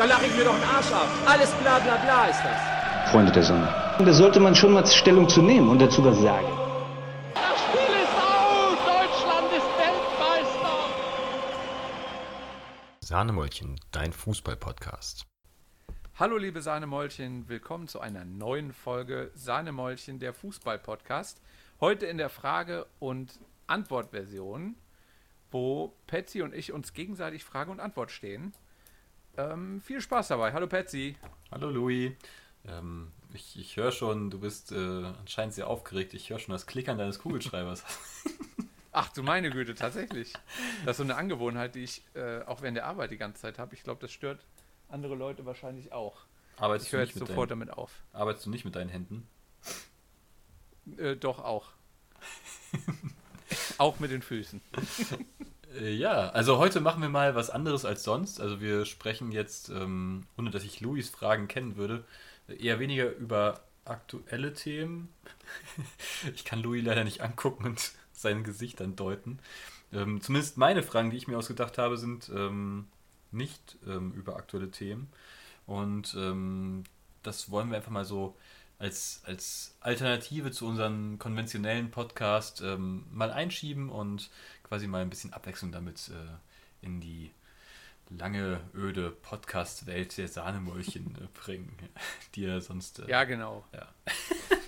Da lache ich mir doch den Arsch ab. Alles bla bla bla ist das. Freunde der Sonne. Und da sollte man schon mal Stellung zu nehmen und dazu was sagen. Das Spiel ist aus! Deutschland ist Weltmeister! Sahnemäulchen, dein Fußball-Podcast. Hallo liebe Sahnemäulchen, willkommen zu einer neuen Folge Sahnemäulchen, der Fußball-Podcast. Heute in der Frage- und Antwortversion, wo Patsy und ich uns gegenseitig Frage und Antwort stehen. Ähm, viel Spaß dabei. Hallo Patsy. Hallo Louis. Ähm, ich ich höre schon, du bist äh, anscheinend sehr aufgeregt. Ich höre schon das Klickern deines Kugelschreibers. Ach du meine Güte, tatsächlich. Das ist so eine Angewohnheit, die ich äh, auch während der Arbeit die ganze Zeit habe. Ich glaube, das stört andere Leute wahrscheinlich auch. Arbeitest, Ich höre jetzt sofort deinen, damit auf. arbeitest du nicht mit deinen Händen? Äh, doch auch. auch mit den Füßen. Äh, ja, also heute machen wir mal was anderes als sonst. Also wir sprechen jetzt, ähm, ohne dass ich Louis Fragen kennen würde, eher weniger über aktuelle Themen. ich kann Louis leider nicht angucken und sein Gesicht dann deuten. Ähm, zumindest meine Fragen, die ich mir ausgedacht habe, sind ähm, nicht ähm, über aktuelle Themen. Und ähm, das wollen wir einfach mal so als, als Alternative zu unserem konventionellen Podcast ähm, mal einschieben und quasi mal ein bisschen Abwechslung damit äh, in die lange, öde Podcast-Welt der Sahnemäulchen äh, bringen, die ja sonst. Äh, Ja, genau. ja.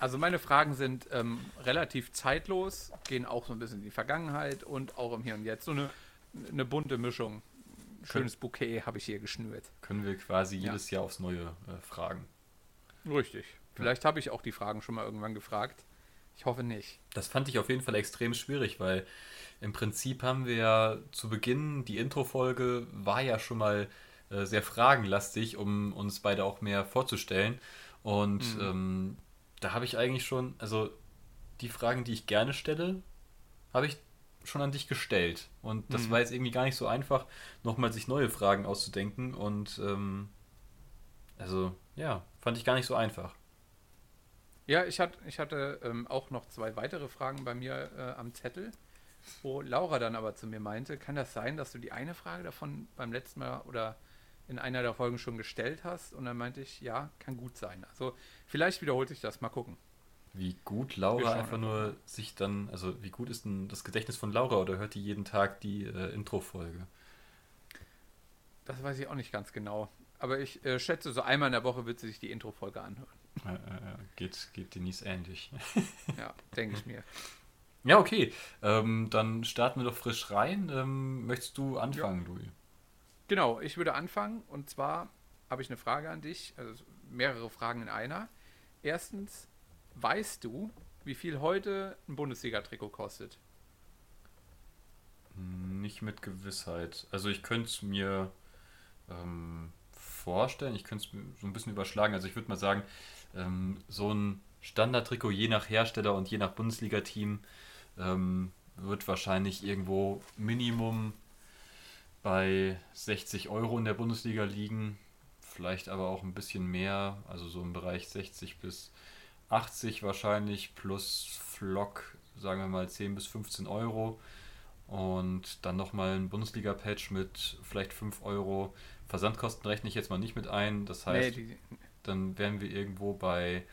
Also meine Fragen sind ähm, relativ zeitlos, gehen auch so ein bisschen in die Vergangenheit und auch im Hier und Jetzt. So eine, eine bunte Mischung. Schönes Bouquet habe ich hier geschnürt. Können wir quasi Ja. jedes Jahr aufs Neue äh, fragen. Richtig. Vielleicht habe ich auch die Fragen schon mal irgendwann gefragt. Ich hoffe nicht. Das fand ich auf jeden Fall extrem schwierig, weil im Prinzip haben wir ja zu Beginn, die Intro-Folge war ja schon mal äh, sehr fragenlastig, um uns beide auch mehr vorzustellen. Und ähm, da habe ich eigentlich schon, also die Fragen, die ich gerne stelle, habe ich schon an dich gestellt. Und das war jetzt irgendwie gar nicht so einfach, nochmal sich neue Fragen auszudenken. Und ähm, also ja, fand ich gar nicht so einfach. Ja, ich, hat, ich hatte ähm, auch noch zwei weitere Fragen bei mir äh, am Zettel, wo Laura dann aber zu mir meinte, kann das sein, dass du die eine Frage davon beim letzten Mal oder in einer der Folgen schon gestellt hast? Und dann meinte ich, ja, kann gut sein. Also vielleicht wiederholt sich das, mal gucken. Wie gut Laura einfach nur sich dann, also wie gut ist denn das Gedächtnis von Laura oder hört die jeden Tag die äh, Intro-Folge? Das weiß ich auch nicht ganz genau. Aber ich äh, schätze, so einmal in der Woche wird sie sich die Intro-Folge anhören. Äh, äh, geht, geht Denise ähnlich. Ja, denke ich mir. ja, okay. Ähm, dann starten wir doch frisch rein. Ähm, möchtest du anfangen, Louis? Genau, ich würde anfangen und zwar habe ich eine Frage an dich, also mehrere Fragen in einer. Erstens, weißt du, wie viel heute ein Bundesliga-Trikot kostet? Nicht mit Gewissheit. Also ich könnte es mir ähm, vorstellen, ich könnte es mir so ein bisschen überschlagen. Also ich würde mal sagen, ähm, so ein Standardtrikot je nach Hersteller und je nach Bundesliga-Team ähm, wird wahrscheinlich irgendwo Minimum bei 60 Euro in der Bundesliga liegen. Vielleicht aber auch ein bisschen mehr, also so im Bereich 60 bis 80 wahrscheinlich, plus Flock, sagen wir mal 10 bis 15 Euro. Und dann nochmal ein Bundesliga-Patch mit vielleicht 5 Euro. Versandkosten rechne ich jetzt mal nicht mit ein. Das heißt, die, dann wären wir irgendwo bei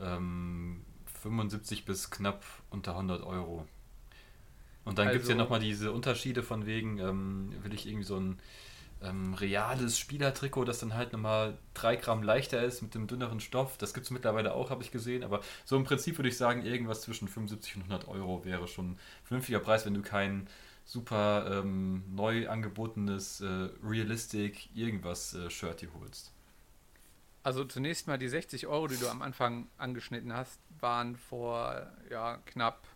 ähm, 75 bis knapp unter 100 Euro. Und dann gibt es ja Also- nochmal diese Unterschiede von wegen, ähm, will ich irgendwie so ein ähm, reales Spielertrikot, das dann halt nochmal 3 Gramm leichter ist mit dem dünneren Stoff. Das gibt es mittlerweile auch, habe ich gesehen. Aber so im Prinzip würde ich sagen, irgendwas zwischen 75 und 100 Euro wäre schon ein vernünftiger Preis, wenn du kein super ähm, neu angebotenes äh, Realistic irgendwas äh, Shirt holst. Also zunächst mal die 60 Euro, die du am Anfang angeschnitten hast, waren vor ja, knapp,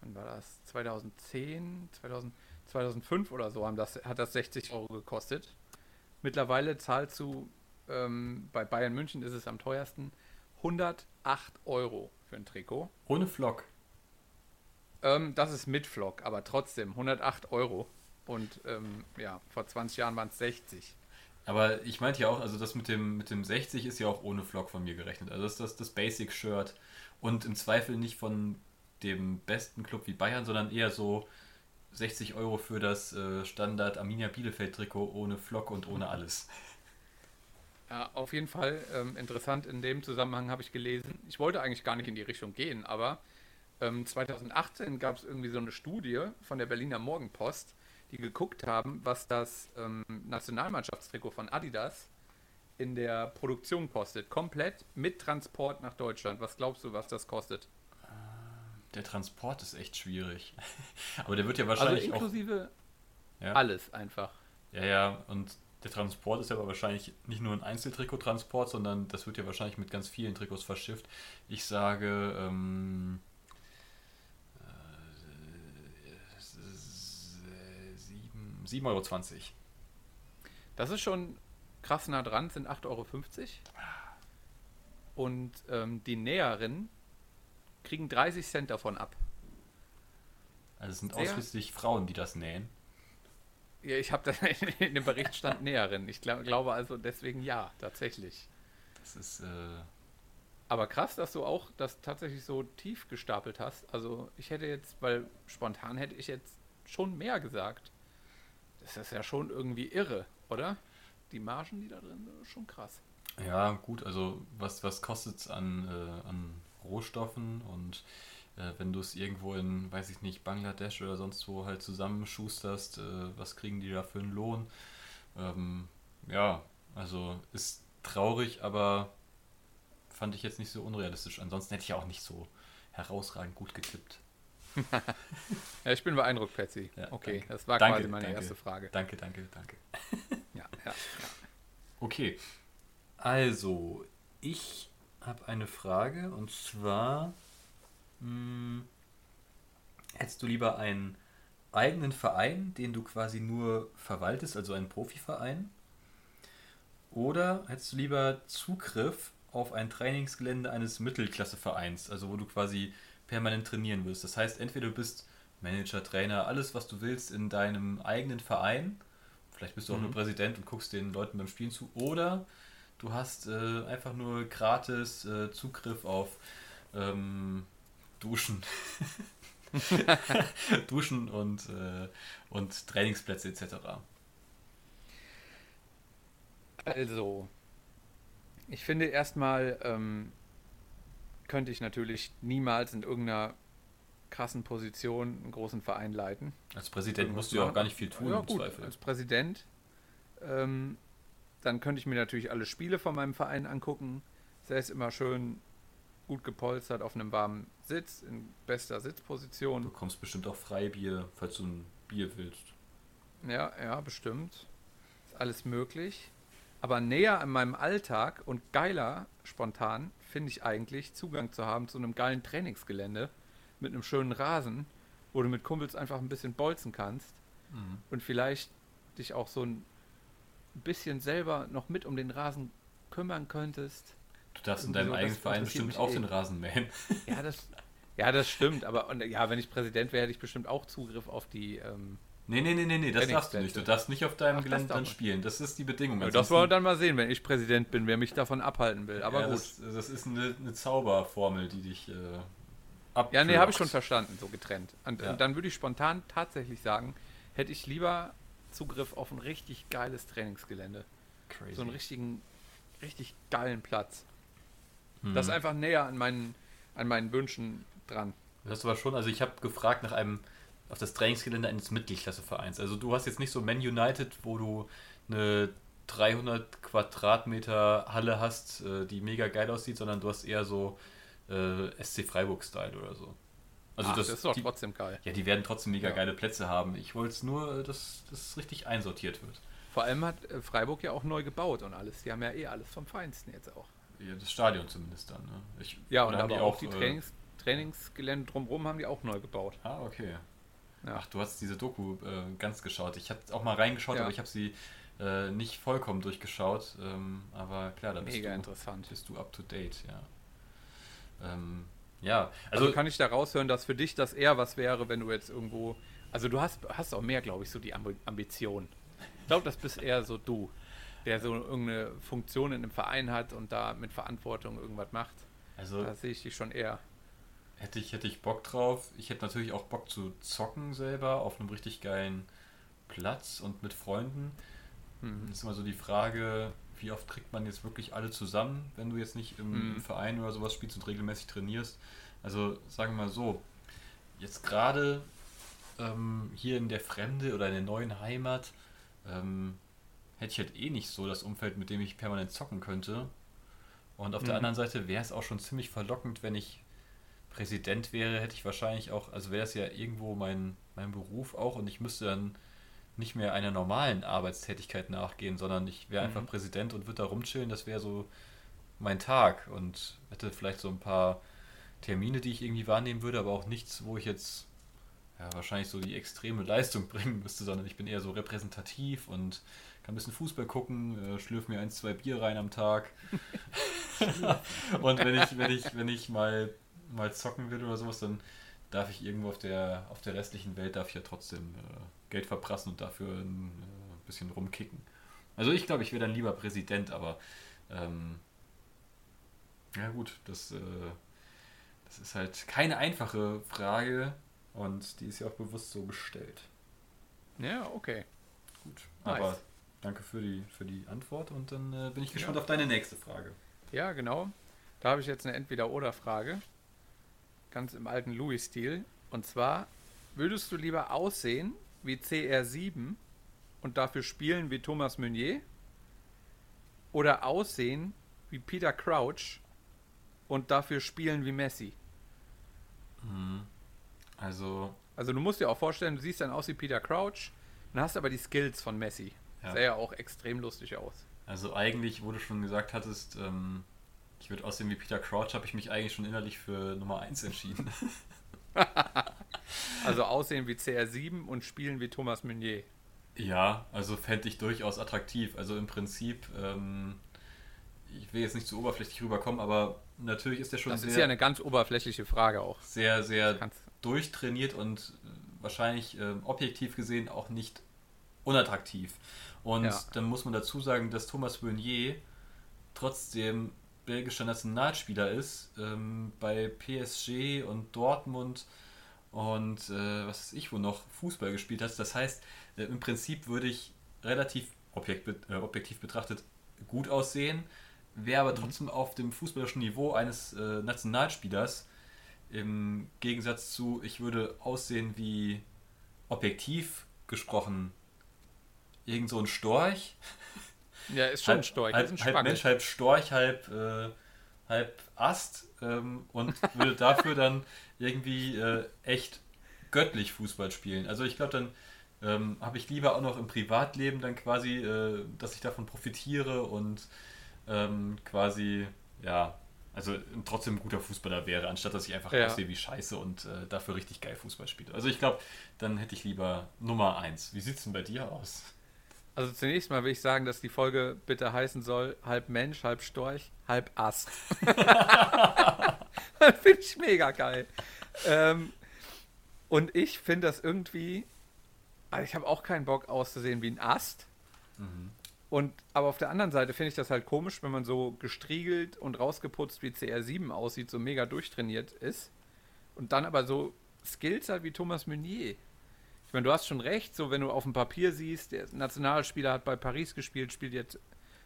wann war das? 2010, 2000, 2005 oder so haben das, hat das 60 Euro gekostet. Mittlerweile zahlst du, ähm, bei Bayern München ist es am teuersten, 108 Euro für ein Trikot. Ohne Flock. Ähm, das ist mit Vlog, aber trotzdem 108 Euro. Und ähm, ja, vor 20 Jahren waren es 60. Aber ich meinte ja auch, also das mit dem, mit dem 60 ist ja auch ohne Flock von mir gerechnet. Also das ist das, das Basic-Shirt. Und im Zweifel nicht von dem besten Club wie Bayern, sondern eher so 60 Euro für das äh, Standard Arminia Bielefeld Trikot ohne Flock und ohne alles. Ja, auf jeden Fall ähm, interessant. In dem Zusammenhang habe ich gelesen, ich wollte eigentlich gar nicht in die Richtung gehen, aber ähm, 2018 gab es irgendwie so eine Studie von der Berliner Morgenpost, die geguckt haben, was das ähm, Nationalmannschaftstrikot von Adidas in der Produktion kostet. Komplett mit Transport nach Deutschland. Was glaubst du, was das kostet? Der Transport ist echt schwierig. Aber der wird ja Also wahrscheinlich auch. inklusive Ja. alles einfach. Ja, ja, und der Transport ist ja aber wahrscheinlich nicht nur ein Einzeltrikottransport, sondern das wird ja wahrscheinlich mit ganz vielen Trikots verschifft. Ich sage, ähm, äh, sieben- 7,20 Euro. Das ist schon krass nah dran, sind 8,50 Euro. Und ähm, die Näheren kriegen 30 Cent davon ab. Also es sind Sehr- ausschließlich Frauen, die das nähen. Ja, ich habe da in dem Bericht stand Näherin. Ich glaub, glaube also deswegen ja, tatsächlich. Das ist, äh, Aber krass, dass du auch das tatsächlich so tief gestapelt hast. Also ich hätte jetzt, weil spontan hätte ich jetzt schon mehr gesagt. Das ist ja schon irgendwie irre, oder? Die Margen, die da drin sind, ist schon krass. ja gut, also was, was kostet es an, äh, an Rohstoffen und äh, wenn du es irgendwo in, weiß ich nicht, Bangladesch oder sonst wo halt zusammenschusterst, äh, was kriegen die da für einen Lohn? Ähm, ja, also ist traurig, aber fand ich jetzt nicht so unrealistisch. Ansonsten hätte ich ja auch nicht so herausragend gut getippt. Ja, ich bin beeindruckt, Patsy. Ja, okay, danke. das war Danke, quasi meine danke. erste Frage. Danke, danke, danke. Ja, ja, ja. Okay, also ich habe eine Frage und zwar mh, hättest du lieber einen eigenen Verein, den du quasi nur verwaltest, also einen Profiverein, oder hättest du lieber Zugriff auf ein Trainingsgelände eines Mittelklassevereins, also wo du quasi permanent trainieren wirst. Das heißt, entweder du bist Manager, Trainer, alles was du willst in deinem eigenen Verein, vielleicht bist du auch nur Präsident und guckst den Leuten beim Spielen zu, oder du hast äh, einfach nur gratis äh, Zugriff auf ähm, Duschen. Duschen und, äh, und Trainingsplätze etc. Also, ich finde erstmal, ähm, könnte ich natürlich niemals in irgendeiner krassen Position einen großen Verein leiten. Als Präsident Irgendwas musst du ja auch gar nicht viel tun Ja, im gut, Zweifel. als Präsident. Ähm, dann könnte ich mir natürlich alle Spiele von meinem Verein angucken. Sei es immer schön gut gepolstert auf einem warmen Sitz, in bester Du Sitzposition. bekommst bestimmt auch Freibier, falls du ein Bier willst. Ja, ja, bestimmt. Ist alles möglich. Aber näher an meinem Alltag und geiler, spontan, finde ich eigentlich, Zugang zu haben zu einem geilen Trainingsgelände mit einem schönen Rasen, wo du mit Kumpels einfach ein bisschen bolzen kannst und vielleicht dich auch so ein bisschen selber noch mit um den Rasen kümmern könntest. Du darfst in deinem so, eigenen Verein bestimmt auch eh. den Rasen mähen. Ja, das, ja, das stimmt. Aber und, ja, wenn ich Präsident wäre, hätte ich bestimmt auch Zugriff auf die. Ähm, Nee, nee, nee, nee, nee, das darfst du nicht. Du darfst nicht auf deinem Ach, das Gelände dann spielen. Das ist die Bedingung. das Ansonsten- wollen wir dann mal sehen, wenn ich Präsident bin, wer mich davon abhalten will. Aber ja, gut. Das, das ist eine, eine Zauberformel, die dich äh, ab. Ja, nee, habe ich schon verstanden, so getrennt. Und, Ja. und dann würde ich spontan tatsächlich sagen, hätte ich lieber Zugriff auf ein richtig geiles Trainingsgelände. Crazy. So einen richtigen, richtig geilen Platz. Hm. Das ist einfach näher an meinen, an meinen Wünschen dran. Das war schon, also ich habe gefragt nach einem, auf das Trainingsgelände eines Mittelklassevereins. Also du hast jetzt nicht so Man United, wo du eine 300 Quadratmeter Halle hast, äh, die mega geil aussieht, sondern du hast eher so äh, SC Freiburg-Style oder so. Also Ach, das, das ist doch die, trotzdem geil. ja, die werden trotzdem mega Ja. geile Plätze haben. Ich wollte es nur, dass das richtig einsortiert wird. Vor allem hat äh, Freiburg ja auch neu gebaut und alles. Die haben ja eh alles vom Feinsten jetzt auch. Ja, das Stadion zumindest dann. Ne? Ich, Ja, und haben aber auch die äh, Trainings, Trainingsgelände drumherum haben die auch neu gebaut. Ah, okay. Ach, du hast diese Doku äh, ganz geschaut. Ich habe auch mal reingeschaut, Ja. aber ich habe sie äh, nicht vollkommen durchgeschaut. Ähm, aber klar, da bist Mega du, interessant. bist du up to date, ja. Ähm, ja, Also, also, kann ich da raushören, dass für dich das eher was wäre, wenn du jetzt irgendwo. Also du hast, hast auch mehr, glaube ich, so die Ambi- Ambition. Ich glaube, das bist eher so du, der so irgendeine Funktion in einem Verein hat und da mit Verantwortung irgendwas macht. also Da sehe ich dich schon eher. Hätte ich, hätte ich Bock drauf. Ich hätte natürlich auch Bock zu zocken selber auf einem richtig geilen Platz und mit Freunden. Mhm. Ist immer so die Frage, wie oft kriegt man jetzt wirklich alle zusammen, wenn du jetzt nicht im, Mhm. Verein oder sowas spielst und regelmäßig trainierst. Also sagen wir mal so, jetzt gerade ähm, hier in der Fremde oder in der neuen Heimat ähm, hätte ich halt eh nicht so das Umfeld, mit dem ich permanent zocken könnte. Und auf der Mhm. anderen Seite wäre es auch schon ziemlich verlockend, wenn ich Präsident wäre, hätte ich wahrscheinlich auch, also wäre es ja irgendwo mein, mein Beruf auch und ich müsste dann nicht mehr einer normalen Arbeitstätigkeit nachgehen, sondern ich wäre einfach Mhm. Präsident und würde da rumchillen, das wäre so mein Tag und hätte vielleicht so ein paar Termine, die ich irgendwie wahrnehmen würde, aber auch nichts, wo ich jetzt ja, wahrscheinlich so die extreme Leistung bringen müsste, sondern ich bin eher so repräsentativ und kann ein bisschen Fußball gucken, äh, schlürf mir ein, zwei Bier rein am Tag. und wenn ich, wenn ich, wenn ich mal, mal zocken will oder sowas, dann darf ich irgendwo auf der, auf der restlichen Welt darf ich ja trotzdem äh, Geld verprassen und dafür ein äh, bisschen rumkicken. Also ich glaube, ich wäre dann lieber Präsident, aber ähm, ja gut, das, äh, das ist halt keine einfache Frage und die ist ja auch bewusst so gestellt. Ja, okay. Gut, Nice. aber danke für die, für die Antwort und dann äh, bin ich gespannt Ja. auf deine nächste Frage. Ja, genau. Da habe ich jetzt eine Entweder-Oder-Frage. Ganz im alten Louis-Stil. Und zwar, würdest du lieber aussehen wie CR7 und dafür spielen wie Thomas Meunier? Oder aussehen wie Peter Crouch und dafür spielen wie Messi? Also, Also du musst dir auch vorstellen, du siehst dann aus wie Peter Crouch und hast aber die Skills von Messi. Ja. Sähe ja auch extrem lustig aus. also eigentlich, wo du schon gesagt hattest, ähm, ich würde aussehen wie Peter Crouch, habe ich mich eigentlich schon innerlich für Nummer 1 entschieden. Also aussehen wie CR7 und spielen wie Thomas Meunier. Ja, also fände ich durchaus attraktiv. Also im Prinzip, ähm, ich will jetzt nicht zu oberflächlich rüberkommen, aber natürlich ist der schon Das sehr, ist ja eine ganz oberflächliche Frage auch. sehr, sehr durchtrainiert und äh, wahrscheinlich ähm, objektiv gesehen auch nicht unattraktiv. Und Ja. dann muss man dazu sagen, dass Thomas Meunier trotzdem belgischer Nationalspieler ist, ähm, bei PSG und Dortmund und äh, was weiß ich, wo noch Fußball gespielt hat. Das heißt, äh, im Prinzip würde ich relativ objekt, äh, objektiv betrachtet gut aussehen, wäre aber trotzdem auf dem fußballerischen Niveau eines äh, Nationalspielers. Im Gegensatz zu, ich würde aussehen wie objektiv gesprochen irgend so ein Storch. Ja, ist schon ein Storch, halb, ein halb. Mensch, halb Storch, halb, äh, halb Ast ähm, und würde dafür dann irgendwie äh, echt göttlich Fußball spielen. Also ich glaube, dann ähm, habe ich lieber auch noch im Privatleben dann quasi, äh, dass ich davon profitiere und ähm, quasi, ja, also trotzdem ein guter Fußballer wäre, anstatt dass ich einfach Ja. aussehe wie Scheiße und äh, dafür richtig geil Fußball spiele. Also ich glaube, dann hätte ich lieber Nummer eins. Wie sieht es denn bei dir aus? Also zunächst mal will ich sagen, dass die Folge bitte heißen soll, halb Mensch, halb Storch, halb Ast. finde ich mega geil. Ähm, und ich finde das irgendwie, also ich habe auch keinen Bock auszusehen wie ein Ast. Und aber auf der anderen Seite finde ich das halt komisch, wenn man so gestriegelt und rausgeputzt wie CR7 aussieht, so mega durchtrainiert ist. Und dann aber so Skills hat wie Thomas Meunier. Ich meine, du hast schon recht, so wenn du auf dem Papier siehst, der Nationalspieler hat bei Paris gespielt, spielt jetzt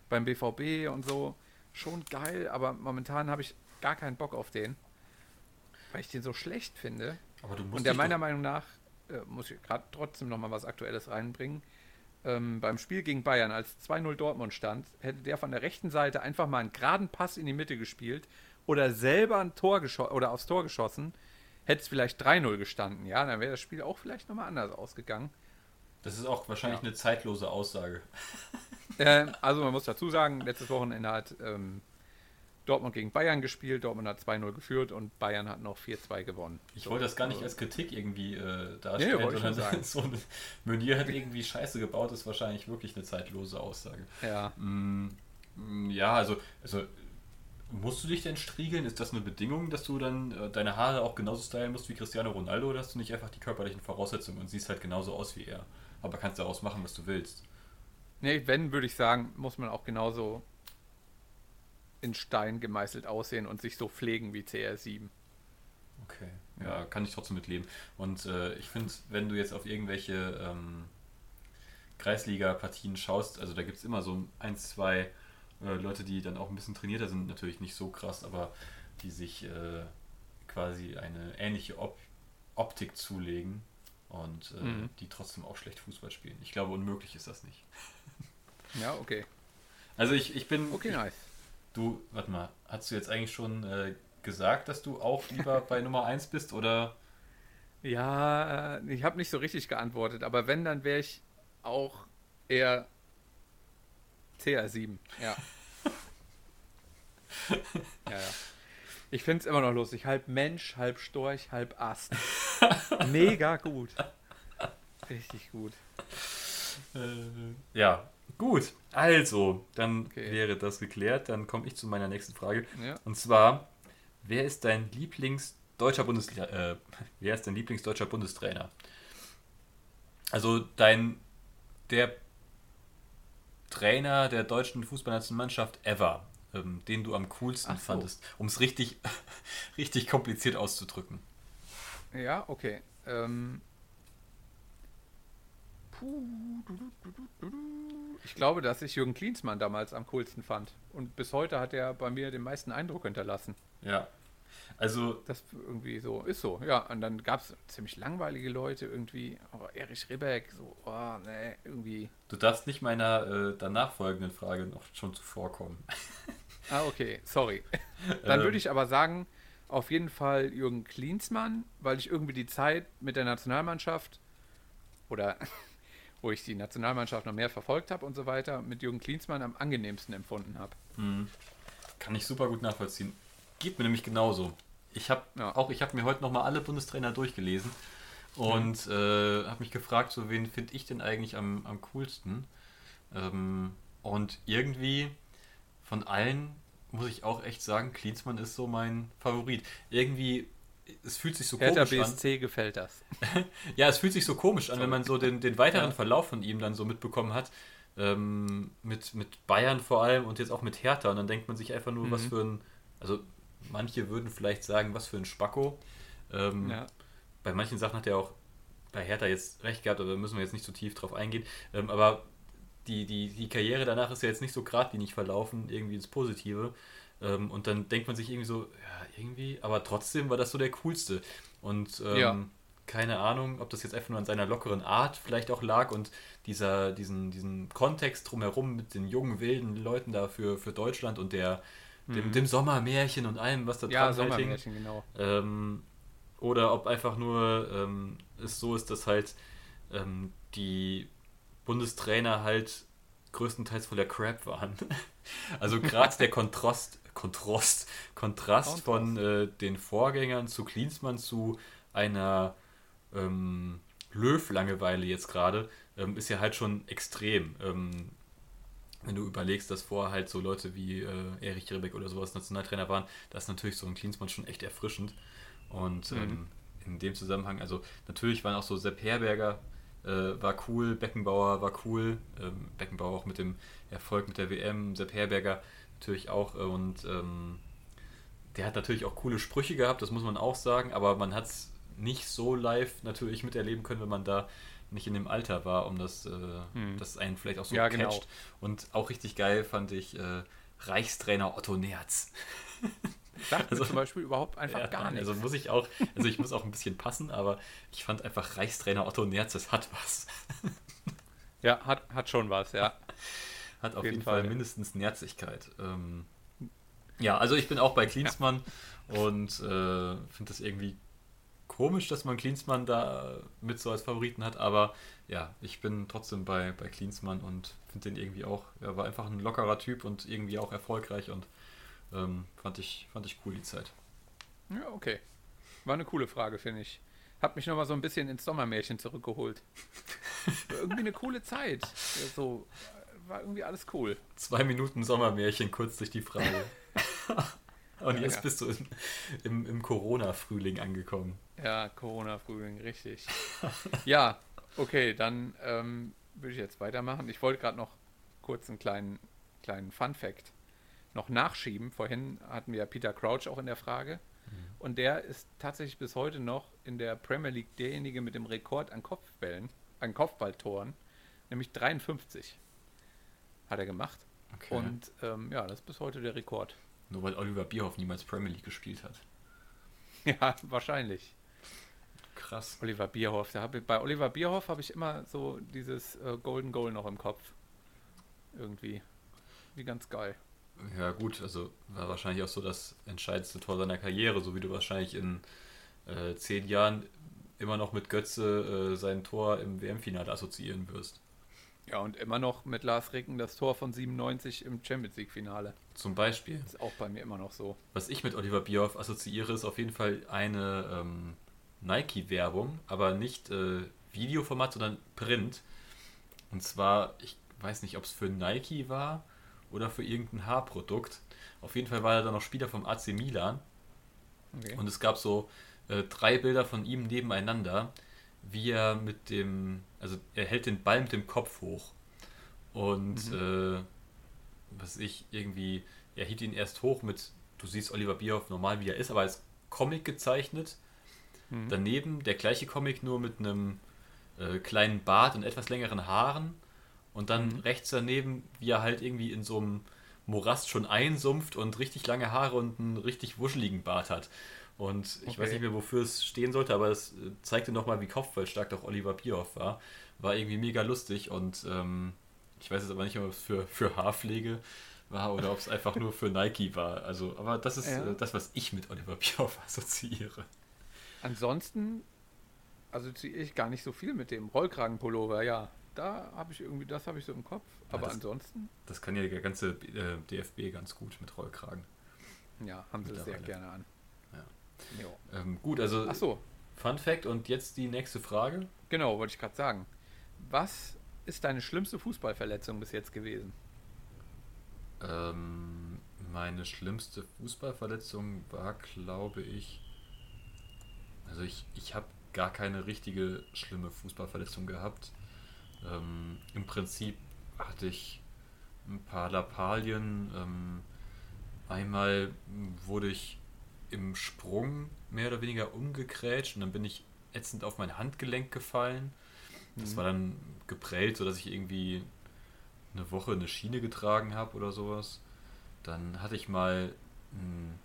beim BVB und so. Schon geil, aber momentan habe ich gar keinen Bock auf den. Weil ich den so schlecht finde. Aber du musst Und der meiner Meinung nach, äh, muss ich gerade trotzdem nochmal was Aktuelles reinbringen. Ähm, beim Spiel gegen Bayern, als 2-0 Dortmund stand, hätte der von der rechten Seite einfach mal einen geraden Pass in die Mitte gespielt oder selber ein Tor geschossen oder aufs Tor geschossen, hätte es vielleicht 3-0 gestanden. Ja, dann wäre das Spiel auch vielleicht nochmal anders ausgegangen. Das ist auch wahrscheinlich Ja. eine zeitlose Aussage. Ähm, also man muss dazu sagen, letztes Wochenende hat ähm, Dortmund gegen Bayern gespielt, Dortmund hat 2-0 geführt und Bayern hat noch 4-2 gewonnen. Ich So, wollte das gar nicht also- als Kritik irgendwie äh, darstellen, Nee, sondern sagen. so ein Meunier hat irgendwie Scheiße gebaut, ist wahrscheinlich wirklich eine zeitlose Aussage. Ja, Mm, mm, ja, also, also musst du dich denn striegeln? Ist das eine Bedingung, dass du dann äh, deine Haare auch genauso stylen musst wie Cristiano Ronaldo oder hast du nicht einfach die körperlichen Voraussetzungen und siehst halt genauso aus wie er? Aber kannst daraus machen, was du willst. Nee, wenn, würde ich sagen, muss man auch genauso in Stein gemeißelt aussehen und sich so pflegen wie CR7. Okay. Ja, kann ich trotzdem mitleben. Und äh, ich finde, wenn du jetzt auf irgendwelche ähm, Kreisliga-Partien schaust, also da gibt es immer so ein, zwei äh, Leute, die dann auch ein bisschen trainierter sind, natürlich nicht so krass, aber die sich äh, quasi eine ähnliche Op Optik zulegen und äh, Mhm. die trotzdem auch schlecht Fußball spielen. Ich glaube, unmöglich ist das nicht. Ja, okay. Also ich, ich bin. Okay, ich, nice. Du, warte mal, hast du jetzt eigentlich schon äh, gesagt, dass du auch lieber bei Nummer 1 bist oder? Ja, äh, ich habe nicht so richtig geantwortet, aber wenn, dann wäre ich auch eher CR7. Ja. ja, ja. Ich finde es immer noch lustig. Halb Mensch, halb Storch, halb Ast. Mega gut. Richtig gut. Ja, gut. Also, dann Okay. wäre das geklärt. Dann komme ich zu meiner nächsten Frage. Ja. Und zwar, wer ist dein Lieblingsdeutscher Bundes äh, wer ist dein Lieblingsdeutscher Bundestrainer? Also dein der Trainer der deutschen Fußballnationalmannschaft ever, ähm, den du am coolsten so. fandest, um es richtig, richtig kompliziert auszudrücken. Ja, okay. Ähm. Ich glaube, dass ich Jürgen Klinsmann damals am coolsten fand. Und bis heute hat er bei mir den meisten Eindruck hinterlassen. Ja. Also, Das irgendwie so ist so. Ja, und dann gab es ziemlich langweilige Leute irgendwie. Aber Erich Ribbeck, so, oh, nee, irgendwie. du darfst nicht meiner äh, danach folgenden Frage noch schon zuvorkommen. Ah, okay, sorry. Dann Ähm. würde ich aber sagen, auf jeden Fall Jürgen Klinsmann, weil ich irgendwie die Zeit mit der Nationalmannschaft oder wo ich die Nationalmannschaft noch mehr verfolgt habe und so weiter, mit Jürgen Klinsmann am angenehmsten empfunden habe. Kann ich super gut nachvollziehen. Geht mir nämlich genauso. Ich habe Ja. auch, ich habe mir heute noch mal alle Bundestrainer durchgelesen und äh, habe mich gefragt, so wen finde ich denn eigentlich am, am coolsten? Ähm, und irgendwie von allen muss ich auch echt sagen, Klinsmann ist so mein Favorit. Irgendwie, es fühlt sich so Hertha komisch an. BSC gefällt das. Ja, es fühlt sich so komisch an, wenn man so den, den weiteren Ja. Verlauf von ihm dann so mitbekommen hat. Ähm, mit, mit Bayern vor allem und jetzt auch mit Hertha. Und dann denkt man sich einfach nur, was Mhm. für ein. Also, manche würden vielleicht sagen, was für ein Spacko. Ähm, Ja. Bei manchen Sachen hat er auch bei Hertha jetzt recht gehabt, aber da müssen wir jetzt nicht so tief drauf eingehen. Ähm, aber die, die, die Karriere danach ist ja jetzt nicht so geradlinig verlaufen, irgendwie ins Positive. Ähm, und dann denkt man sich irgendwie so, ja, irgendwie, aber trotzdem war das so der coolste. Und ähm, Ja. keine Ahnung, ob das jetzt einfach nur an seiner lockeren Art vielleicht auch lag und dieser, diesen, diesen Kontext drumherum mit den jungen, wilden Leuten da für, für Deutschland und der, dem, dem Sommermärchen und allem, was da Ja, dran halt hing. Sommermärchen, genau. Ähm, oder ob einfach nur ähm, es so ist, dass halt ähm, die Bundestrainer halt größtenteils voller Crap waren. also gerade der Kontrast, Kontrast, Kontrast von äh, den Vorgängern zu Klinsmann zu einer ähm, Löw-Langeweile jetzt gerade ähm, ist ja halt schon extrem. Ähm, wenn du überlegst, dass vorher halt so Leute wie äh, Erich Ribbeck oder sowas Nationaltrainer waren, das ist natürlich so ein Klinsmann schon echt erfrischend. Und ähm, in dem Zusammenhang, also natürlich waren auch so Sepp Herberger äh, war cool, Beckenbauer war cool, ähm, Beckenbauer auch mit dem Erfolg mit der WM, Sepp Herberger natürlich auch äh, und ähm, der hat natürlich auch coole Sprüche gehabt, das muss man auch sagen, aber man hat es nicht so live natürlich miterleben können, wenn man da nicht in dem Alter war, um das, äh, das einen vielleicht auch so Ja, genau. catcht. Und auch richtig geil fand ich äh, Reichstrainer Otto Nerz. Sagt Also- zum Beispiel überhaupt einfach Ja, gar nichts. Also muss ich auch, also ich muss auch ein bisschen passen, aber ich fand einfach Reichstrainer Otto Nerz, das hat was. ja, hat, hat schon was, ja. Hat auf jeden jeden, Fall, Fall. mindestens Nerzigkeit. Ähm, ja, also ich bin auch bei Klinsmann und äh, finde das irgendwie komisch, dass man Klinsmann da mit so als Favoriten hat, aber ja, ich bin trotzdem bei, bei Klinsmann und finde den irgendwie auch, er war einfach ein lockerer Typ und irgendwie auch erfolgreich und ähm, fand, ich, fand ich cool die Zeit. Ja, okay. War eine coole Frage, finde ich. Hat mich nochmal so ein bisschen ins Sommermärchen zurückgeholt. War irgendwie eine coole Zeit. Ja, so, war irgendwie alles cool. Zwei Minuten Sommermärchen kurz durch die Frage. und jetzt Ja. bist du im, im, im Corona-Frühling angekommen. Ja, Corona-Frühling, richtig. ja, okay, dann ähm, würde ich jetzt weitermachen. Ich wollte gerade noch kurz einen kleinen, kleinen Fun-Fact noch nachschieben. Vorhin hatten wir ja Peter Crouch auch in der Frage. Und der ist tatsächlich bis heute noch in der Premier League derjenige mit dem Rekord an Kopfbällen, an Kopfballtoren, nämlich 53 hat er gemacht. Okay. Und ähm, ja, das ist bis heute der Rekord. Nur weil Oliver Bierhoff niemals Premier League gespielt hat. Ja, wahrscheinlich. Krass. Oliver Bierhoff. Da ich, bei Oliver Bierhoff habe ich immer so dieses äh, Golden Goal noch im Kopf. Irgendwie. Wie ganz geil. Ja, gut, also war wahrscheinlich auch so das entscheidendste Tor seiner Karriere, so wie du wahrscheinlich in äh, zehn Jahren immer noch mit Götze äh, sein Tor im WM-Finale assoziieren wirst. Ja, und immer noch mit Lars Ricken das Tor von 97 im Champions League-Finale. Zum Beispiel. Ist auch bei mir immer noch so. Was ich mit Oliver Bierhoff assoziiere, ist auf jeden Fall eine ähm, Nike-Werbung, aber nicht äh, Videoformat, sondern Print. Und zwar, ich weiß nicht, ob es für Nike war oder für irgendein Haarprodukt. Auf jeden Fall war er dann noch Spieler vom AC Milan. Okay. Und es gab so äh, drei Bilder von ihm nebeneinander, wie er mit dem, also er hält den Ball mit dem Kopf hoch. Und äh, was ich irgendwie, er hielt ihn erst hoch mit, du siehst Oliver Bierhoff normal wie er ist, aber als Comic gezeichnet. Daneben der gleiche Comic nur mit einem äh, kleinen Bart und etwas längeren Haaren. Und dann rechts daneben, wie er halt irgendwie in so einem Morast schon einsumpft und richtig lange Haare und einen richtig wuscheligen Bart hat. Und ich weiß Okay. nicht mehr, wofür es stehen sollte, aber es äh, zeigte nochmal, wie kopfballstark doch Oliver Bierhoff war. War irgendwie mega lustig und ähm, ich weiß jetzt aber nicht, ob es für, für Haarpflege war oder ob es einfach nur für Nike war. Also, aber das ist Ja. äh, das, was ich mit Oliver Bierhoff assoziiere. Ansonsten assoziiere ich gar nicht so viel mit dem Rollkragenpullover, ja. Da habe ich irgendwie, das habe ich so im Kopf. Aber das- ansonsten, Das kann ja der ganze äh, DFB ganz gut mit Rollkragen. ja, haben sie sehr gerne an. Ja. Ähm, gut, also Ach so, Fun Fact und jetzt die nächste Frage. genau, wollte ich gerade sagen. Was ist deine schlimmste Fußballverletzung bis jetzt gewesen? Ähm, meine schlimmste Fußballverletzung war, glaube ich, also ich, ich habe gar keine richtige schlimme Fußballverletzung gehabt. Ähm, Im Prinzip hatte ich ein paar Lappalien. Ähm, einmal wurde ich im Sprung mehr oder weniger umgegrätscht und dann bin ich ätzend auf mein Handgelenk gefallen. Das war dann geprellt, sodass ich irgendwie eine Woche eine Schiene getragen habe oder sowas. Dann hatte ich mal einen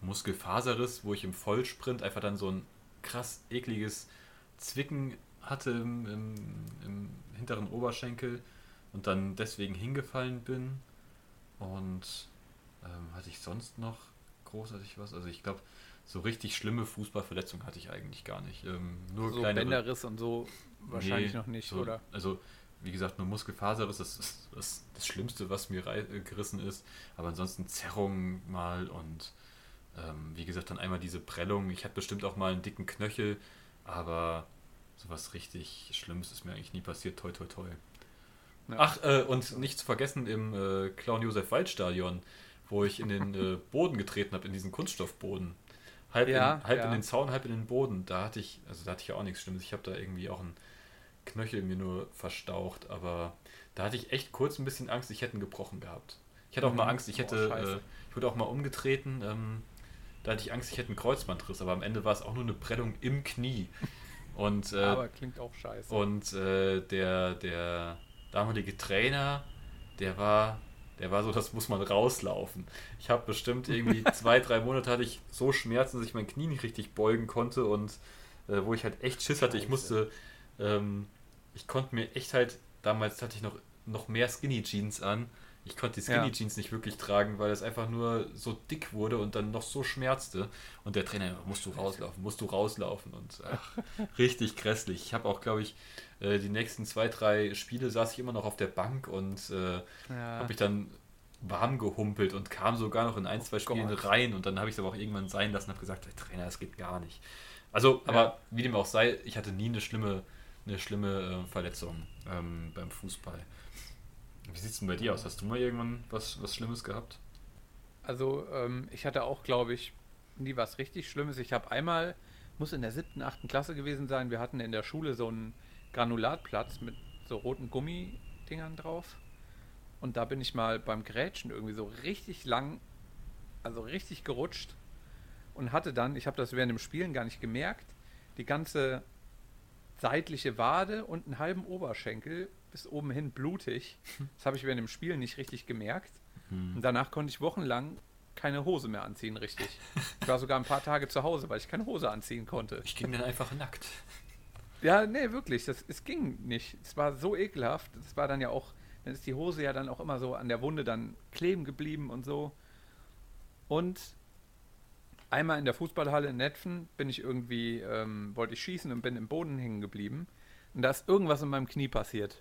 Muskelfaserriss, wo ich im Vollsprint einfach dann so ein krass ekliges Zwicken hatte im, im, im hinteren Oberschenkel und dann deswegen hingefallen bin. Und ähm, hatte ich sonst noch großartig was? Also ich glaube, so richtig schlimme Fußballverletzungen hatte ich eigentlich gar nicht. Ähm, nur So kleinere- Bänderriss und so wahrscheinlich Nee, noch nicht, so, oder? Also, wie gesagt, nur Muskelfaserriss, das ist das, das Schlimmste, was mir äh, gerissen ist. Aber ansonsten Zerrung mal und ähm, wie gesagt, dann einmal diese Prellung. Ich hatte bestimmt auch mal einen dicken Knöchel, aber sowas richtig Schlimmes ist mir eigentlich nie passiert. Toi, toi, toi. Ja. Ach, äh, und nicht zu vergessen im äh, Clown-Josef-Wald-Stadion, wo ich in den äh, Boden getreten habe, in diesen Kunststoffboden. Halb, Ja, in, halb ja. in den Zaun, halb in den Boden. Da hatte ich, also da hatte ich ja auch nichts Schlimmes. Ich habe da irgendwie auch einen Knöchel mir nur verstaucht, aber da hatte ich echt kurz ein bisschen Angst, ich hätte ihn gebrochen gehabt. Ich hatte auch mal Mhm. Angst, ich hätte, scheiße. äh, ich wurde auch mal umgetreten, ähm, da hatte ich Angst, ich hätte einen Kreuzbandriss, aber am Ende war es auch nur eine Prellung im Knie. Und äh, Aber klingt auch scheiße. und äh, der, der damalige Trainer, der war, der war so, das muss man rauslaufen. Ich habe bestimmt irgendwie zwei, drei Monate hatte ich so Schmerzen, dass ich mein Knie nicht richtig beugen konnte und äh, wo ich halt echt Schiss hatte. Ich musste, ähm, ich konnte mir echt halt, damals hatte ich noch, noch mehr Skinny Jeans an. Ich konnte die Skinny Ja. Jeans nicht wirklich tragen, weil es einfach nur so dick wurde und dann noch so schmerzte. Und der Trainer, musst du rauslaufen, musst du rauslaufen. Und ach, richtig grässlich. Ich habe auch, glaube ich, äh, die nächsten zwei, drei Spiele saß ich immer noch auf der Bank und äh, ja. habe ich dann warm gehumpelt und kam sogar noch in ein, zwei Spielen Gott. rein und dann habe ich es aber auch irgendwann sein lassen und habe gesagt, "Hey, Trainer, das geht gar nicht. Also, aber Ja. wie dem auch sei, ich hatte nie eine schlimme, eine schlimme äh, Verletzung ähm, beim Fußball. Wie sieht es denn bei dir aus? Hast du mal irgendwann was, was Schlimmes gehabt? Also ähm, ich hatte auch, glaube ich, nie was richtig Schlimmes. Ich habe einmal, muss in der siebten, achten Klasse gewesen sein, wir hatten in der Schule so einen Granulatplatz mit so roten Gummidingern drauf. Und da bin ich mal beim Grätschen irgendwie so richtig lang, also richtig gerutscht. und hatte dann, ich habe das während dem Spielen gar nicht gemerkt, die ganze seitliche Wade und einen halben Oberschenkel bis oben hin blutig. Das habe ich während dem Spielen nicht richtig gemerkt. Und danach konnte ich wochenlang keine Hose mehr anziehen, richtig. Ich war sogar ein paar Tage zu Hause, weil ich keine Hose anziehen konnte. Ich ging dann einfach nackt. Ja, nee, wirklich. Das, es ging nicht. Es war so ekelhaft. Es war dann ja auch, dann ist die Hose ja dann auch immer so an der Wunde dann kleben geblieben und so. Und einmal in der Fußballhalle in Netfen bin ich irgendwie, ähm, wollte ich schießen und bin im Boden hängen geblieben. Und da ist irgendwas in meinem Knie passiert.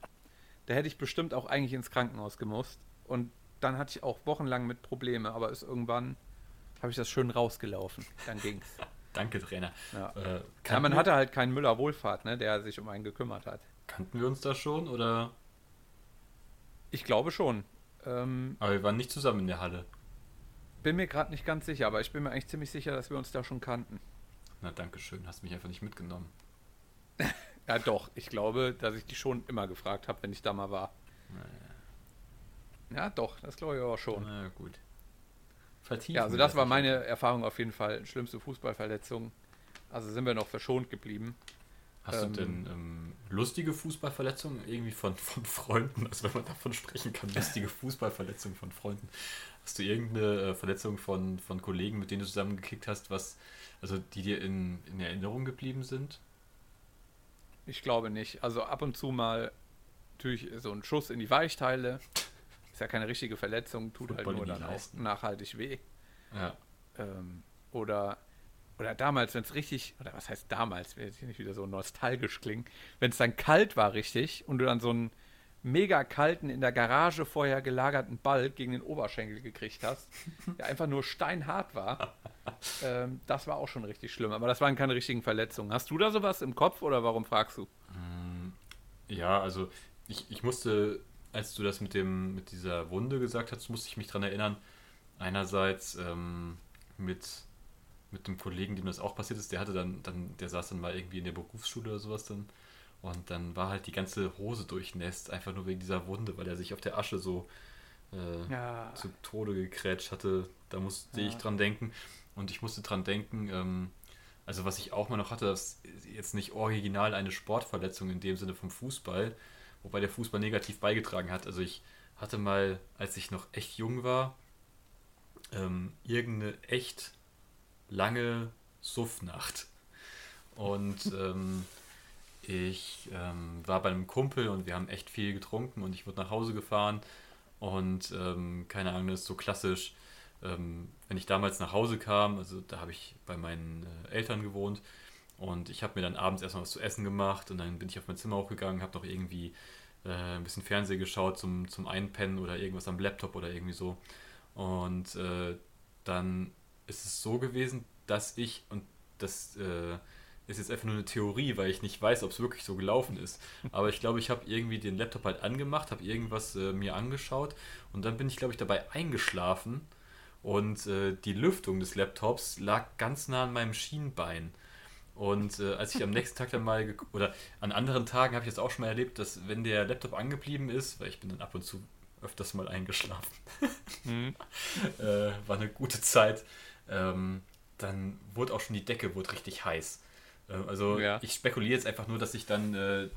Da hätte ich bestimmt auch eigentlich ins Krankenhaus gemusst. Und dann hatte ich auch wochenlang mit Probleme, aber ist irgendwann habe ich das schön rausgelaufen. Dann ging's. Danke, Trainer. Ja. Äh, Ja, man hatte halt keinen Müller Wohlfahrt, ne, der sich um einen gekümmert hat. kannten wir uns da schon oder? Ich glaube schon. Ähm, Aber wir waren nicht zusammen in der Halle. bin mir gerade nicht ganz sicher, aber ich bin mir eigentlich ziemlich sicher, dass wir uns da schon kannten. Na, danke schön. Hast mich einfach nicht mitgenommen. Ja, doch. Ich glaube, dass ich dich schon immer gefragt habe, wenn ich da mal war. Ja, doch. Das glaube ich aber schon. Na gut. Vertiefen Ja, also wir das war meine Erfahrung auf jeden Fall. Schlimmste Fußballverletzung. Also sind wir noch verschont geblieben. Hast ähm, du denn ähm, lustige Fußballverletzungen irgendwie von, von Freunden? Also wenn man davon sprechen kann, lustige Fußballverletzungen von Freunden. Hast du irgendeine äh, Verletzung von, von Kollegen, mit denen du zusammengekickt hast, was, also die dir in, in Erinnerung geblieben sind? Ich glaube nicht. Also ab und zu mal natürlich so ein Schuss in die Weichteile. Ist ja keine richtige Verletzung, tut halt Football nur in die dann auch nachhaltig weh. Ja. Ähm, oder, oder damals, wenn es richtig, oder was heißt damals, will jetzt hier nicht wieder so nostalgisch klingen, wenn es dann kalt war richtig und du dann so einen mega kalten, in der Garage vorher gelagerten Ball gegen den Oberschenkel gekriegt hast, der einfach nur steinhart war, ähm, das war auch schon richtig schlimm. Aber das waren keine richtigen Verletzungen. Hast du da sowas im Kopf oder warum fragst du? Ja, also ich, ich musste, als du das mit dem mit dieser Wunde gesagt hast, musste ich mich dran erinnern. Einerseits ähm, mit mit dem Kollegen, dem das auch passiert ist, der hatte dann, dann, der saß dann mal irgendwie in der Berufsschule oder sowas dann. Und dann war halt die ganze Hose durchnässt, einfach nur wegen dieser Wunde, weil er sich auf der Asche so äh, Ja. zu Tode gekrätscht hatte. Da musste Ja. ich dran denken. Und ich musste dran denken, ähm, also was ich auch mal noch hatte, das ist jetzt nicht original eine Sportverletzung in dem Sinne vom Fußball, wobei der Fußball negativ beigetragen hat. Also ich hatte mal, als ich noch echt jung war, ähm, irgendeine echt lange Suffnacht. Und ähm, ich ähm, war bei einem Kumpel und wir haben echt viel getrunken und ich wurde nach Hause gefahren und ähm, keine Ahnung, das ist so klassisch, ähm, wenn ich damals nach Hause kam, also da habe ich bei meinen äh, Eltern gewohnt und ich habe mir dann abends erstmal was zu essen gemacht und dann bin ich auf mein Zimmer hochgegangen, habe noch irgendwie äh, ein bisschen Fernsehen geschaut zum, zum Einpennen oder irgendwas am Laptop oder irgendwie so. Und äh, dann ist es so gewesen, dass ich, und das äh, ist jetzt einfach nur eine Theorie, weil ich nicht weiß, ob es wirklich so gelaufen ist. Aber ich glaube, ich habe irgendwie den Laptop halt angemacht, habe irgendwas äh, mir angeschaut und dann bin ich, glaube ich, dabei eingeschlafen und äh, die Lüftung des Laptops lag ganz nah an meinem Schienbein. Und äh, als ich am nächsten Tag dann mal, oder an anderen Tagen habe ich das auch schon mal erlebt, dass wenn der Laptop angeblieben ist, weil ich bin dann ab und zu öfters mal eingeschlafen, äh, war eine gute Zeit, ähm, dann wurde auch schon die Decke wurde richtig heiß. Ähm, also Ja. ich spekuliere jetzt einfach nur, dass ich dann äh,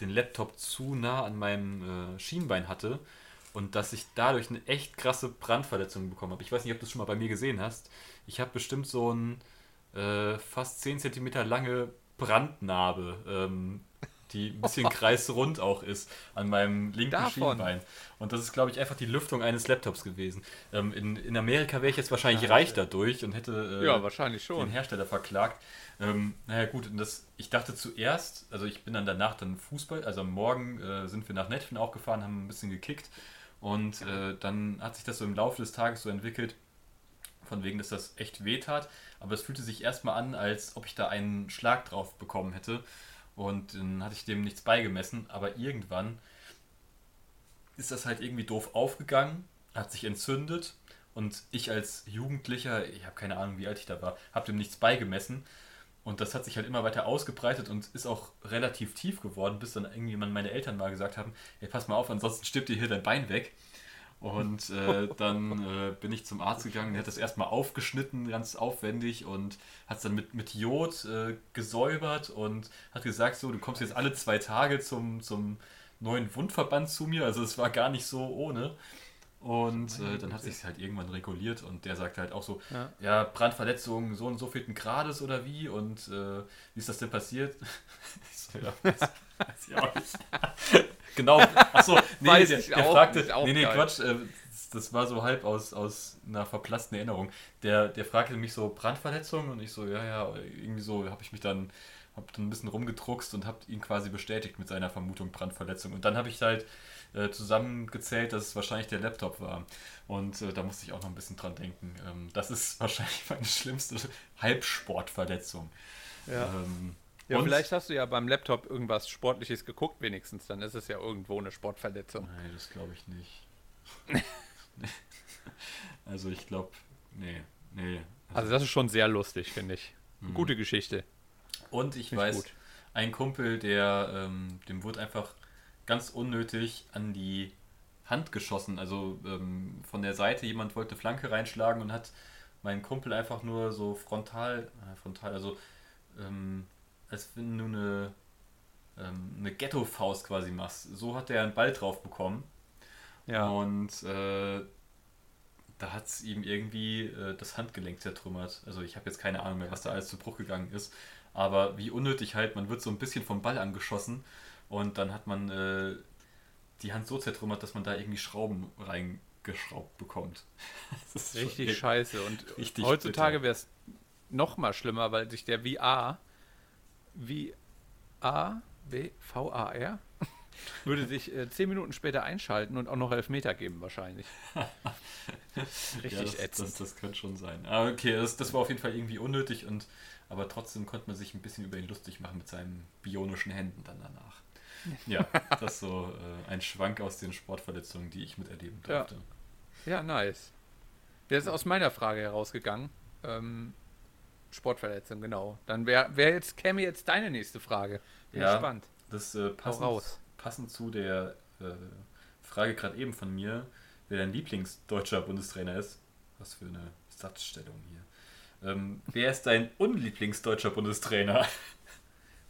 den Laptop zu nah an meinem äh, Schienbein hatte und dass ich dadurch eine echt krasse Brandverletzung bekommen habe. Ich weiß nicht, ob du es schon mal bei mir gesehen hast. Ich habe bestimmt so ein äh, fast 10 cm lange Brandnarbe, ähm, die ein bisschen kreisrund auch ist, an meinem linken Davon? Schienbein. Und das ist, glaube ich, einfach die Lüftung eines Laptops gewesen. Ähm, in, in Amerika wäre ich jetzt wahrscheinlich reich dadurch und hätte äh, Ja, wahrscheinlich den schon. Hersteller verklagt. Ähm, naja gut, und das, ich dachte zuerst, also ich bin dann danach dann Fußball, also am Morgen äh, sind wir nach Netfen auch gefahren, haben ein bisschen gekickt und äh, dann hat sich das so im Laufe des Tages so entwickelt, von wegen, dass das echt weh tat, aber es fühlte sich erstmal an, als ob ich da einen Schlag drauf bekommen hätte und dann hatte ich dem nichts beigemessen, aber irgendwann ist das halt irgendwie doof aufgegangen, hat sich entzündet und ich als Jugendlicher, ich habe keine Ahnung, wie alt ich da war, habe dem nichts beigemessen und das hat sich halt immer weiter ausgebreitet und ist auch relativ tief geworden, bis dann irgendjemand meine Eltern mal gesagt haben, hey, pass mal auf, ansonsten stirbt dir hier dein Bein weg. Und äh, dann äh, bin ich zum Arzt gegangen, der hat das erstmal aufgeschnitten, ganz aufwendig und hat es dann mit, mit Jod äh, gesäubert und hat gesagt, so, du kommst jetzt alle zwei Tage zum, zum neuen Wundverband zu mir. Also es war gar nicht so ohne. Und äh, dann hat sich halt irgendwann reguliert und der sagte halt auch so, ja, Ja. Brandverletzung so und so vierten Grades oder wie und äh, wie ist das denn passiert? ich so, ja, weiß, weiß ich auch nicht. genau, achso, nee, Weiß der, ich der auch fragte, nee, nee, geil. Quatsch, äh, das, das war so halb aus, aus einer verblassten Erinnerung. Der, der fragte mich so, Brandverletzung und ich so, ja, ja, irgendwie so habe ich mich dann, hab dann ein bisschen rumgedruckst und habe ihn quasi bestätigt mit seiner Vermutung Brandverletzung und dann habe ich halt äh, zusammengezählt, dass es wahrscheinlich der Laptop war. Und äh, da musste ich auch noch ein bisschen dran denken. Ähm, das ist wahrscheinlich meine schlimmste Halbsportverletzung. Ja. Ähm, Ja, und- vielleicht hast du ja beim Laptop irgendwas Sportliches geguckt, wenigstens. Dann ist es ja irgendwo eine Sportverletzung. Nein, das glaube ich nicht. also ich glaube, nee, nee. Also, das ist schon sehr lustig, finde ich. Mhm. Gute Geschichte. Und ich Finde ich weiß, gut. ein Kumpel, der, ähm, dem wurde einfach ganz unnötig an die Hand geschossen. Also ähm, von der Seite jemand wollte Flanke reinschlagen und hat meinen Kumpel einfach nur so frontal, äh, frontal, also ähm, als wenn du eine, ähm, eine Ghetto-Faust quasi machst. So hat er einen Ball drauf bekommen. Ja. Und äh, da hat es ihm irgendwie äh, das Handgelenk zertrümmert. Also ich habe jetzt keine Ahnung mehr, was da alles zu Bruch gegangen ist. Aber wie unnötig halt, man wird so ein bisschen vom Ball angeschossen und dann hat man äh, die Hand so zertrümmert, dass man da irgendwie Schrauben reingeschraubt bekommt. Das ist Richtig echt- scheiße. Und richtig heutzutage wäre es noch mal schlimmer, weil sich der VR, VR, W, V-A-R, würde sich äh, zehn Minuten später einschalten und auch noch Elfmeter geben wahrscheinlich. Richtig ja, das, ätzend. Das, das könnte schon sein. Aber okay, das, das war auf jeden Fall irgendwie unnötig und aber trotzdem konnte man sich ein bisschen über ihn lustig machen mit seinen bionischen Händen dann danach. Ja, das ist so äh, ein Schwank aus den Sportverletzungen, die ich miterleben Ja. durfte. Ja, nice. Der ist aus meiner Frage herausgegangen. Ähm, Sportverletzung, genau. Dann wäre wär jetzt, käme jetzt deine nächste Frage. Bin Ja. gespannt. Das äh, passend, raus. passend zu der äh, Frage gerade eben von mir, wer dein Lieblingsdeutscher Bundestrainer ist. Was für eine Satzstellung hier. Ähm, wer ist dein unlieblingsdeutscher Bundestrainer?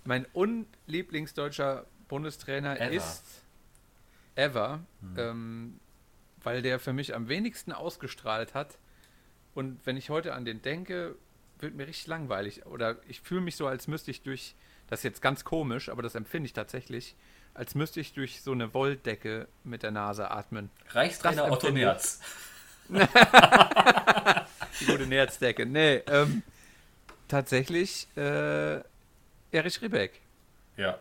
Mein unlieblingsdeutscher Bundestrainer Ever. ist ever, ähm, weil der für mich am wenigsten ausgestrahlt hat. Und wenn ich heute an den denke, wird mir richtig langweilig. Oder ich fühle mich so, als müsste ich durch, das ist jetzt ganz komisch, aber das empfinde ich tatsächlich, als müsste ich durch so eine Wolldecke mit der Nase atmen. Reichstrainer Otto. Nerz. Die gute Nerzdecke. Nee, ähm, tatsächlich äh, Erich Ribbeck. Ja.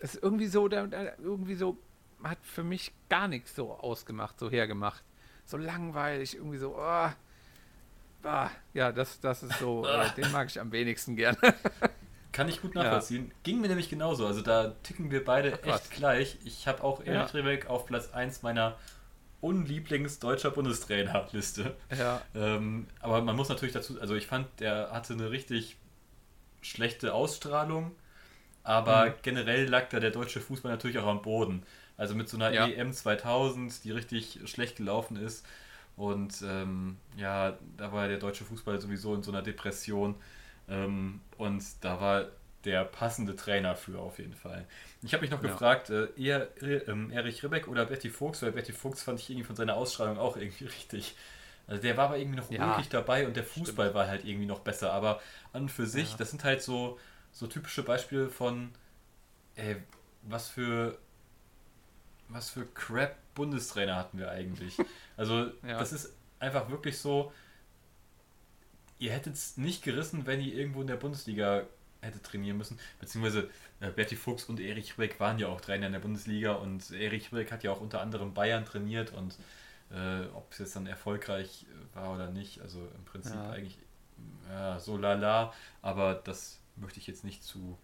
Das ist irgendwie so, der, der irgendwie so, hat für mich gar nichts so ausgemacht, so hergemacht. So langweilig, irgendwie so, oh, ah, ja, das, das ist so, äh, den mag ich am wenigsten gerne. Kann ich gut nachvollziehen. Ging mir nämlich genauso. Also da ticken wir beide was. echt gleich. Ich habe auch Ja. Erich Ribbeck auf Platz 1 meiner unlieblingsdeutscher Bundestrainer-Liste. ja, Ähm, aber man muss natürlich dazu, also ich fand, der hatte eine richtig schlechte Ausstrahlung, aber Mhm. generell lag da der deutsche Fußball natürlich auch am Boden. Also mit so einer Ja. EM 2000, die richtig schlecht gelaufen ist. Und ähm, ja, da war der deutsche Fußball sowieso in so einer Depression. Ähm, und da war der passende Trainer für auf jeden Fall. Ich habe mich noch Ja. gefragt, äh, eher ähm, Erich Ribbeck oder Betty Fuchs, weil Betty Fuchs fand ich irgendwie von seiner Ausstrahlung auch irgendwie richtig. Also der war aber irgendwie noch Ja, dabei und der Fußball war halt irgendwie noch besser. Aber an und für sich, Ja. das sind halt so, so typische Beispiele von, ey, was für was für Crap Bundestrainer hatten wir eigentlich. Also Ja. das ist einfach wirklich so, ihr hättet es nicht gerissen, wenn ihr irgendwo in der Bundesliga hätte trainieren müssen. Beziehungsweise äh, Berti Fuchs und Erich Ribbeck waren ja auch Trainer in der Bundesliga und Erich Ribbeck hat ja auch unter anderem Bayern trainiert und äh, ob es jetzt dann erfolgreich war oder nicht, also im Prinzip Ja. eigentlich ja, so lala, aber das möchte ich jetzt nicht zu,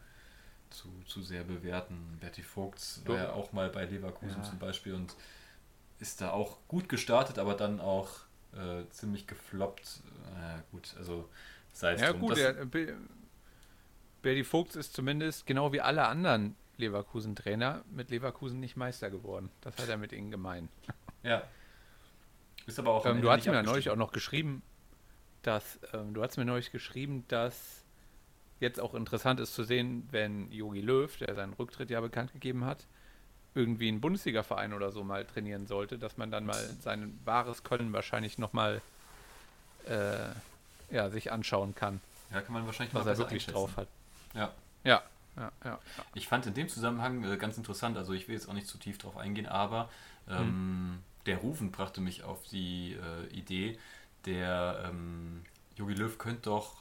zu, zu sehr bewerten. Berti Vogts war ja auch mal bei Leverkusen Ja. zum Beispiel und ist da auch gut gestartet, aber dann auch äh, ziemlich gefloppt. Äh, gut, also sei es ja drum. gut, Das- Be- Berdi Vogts ist zumindest genau wie alle anderen Leverkusen-Trainer mit Leverkusen nicht Meister geworden. Das hat er mit ihnen gemein. Ja, Ist aber auch Ähm, du hast mir ja neulich auch noch geschrieben, dass ähm, du hast mir neulich geschrieben, dass jetzt auch interessant ist zu sehen, wenn Jogi Löw, der seinen Rücktritt ja bekannt gegeben hat, irgendwie einen Bundesliga-Verein oder so mal trainieren sollte, dass man dann mal sein wahres Können wahrscheinlich nochmal äh, ja, sich anschauen kann, Ja, kann man wahrscheinlich was mal er wirklich drauf hat. Ja. Ja, ja, ja. Ich fand in dem Zusammenhang äh, ganz interessant, also ich will jetzt auch nicht zu tief drauf eingehen, aber ähm, der Rufen brachte mich auf die äh, Idee, der ähm, Jogi Löw könnte doch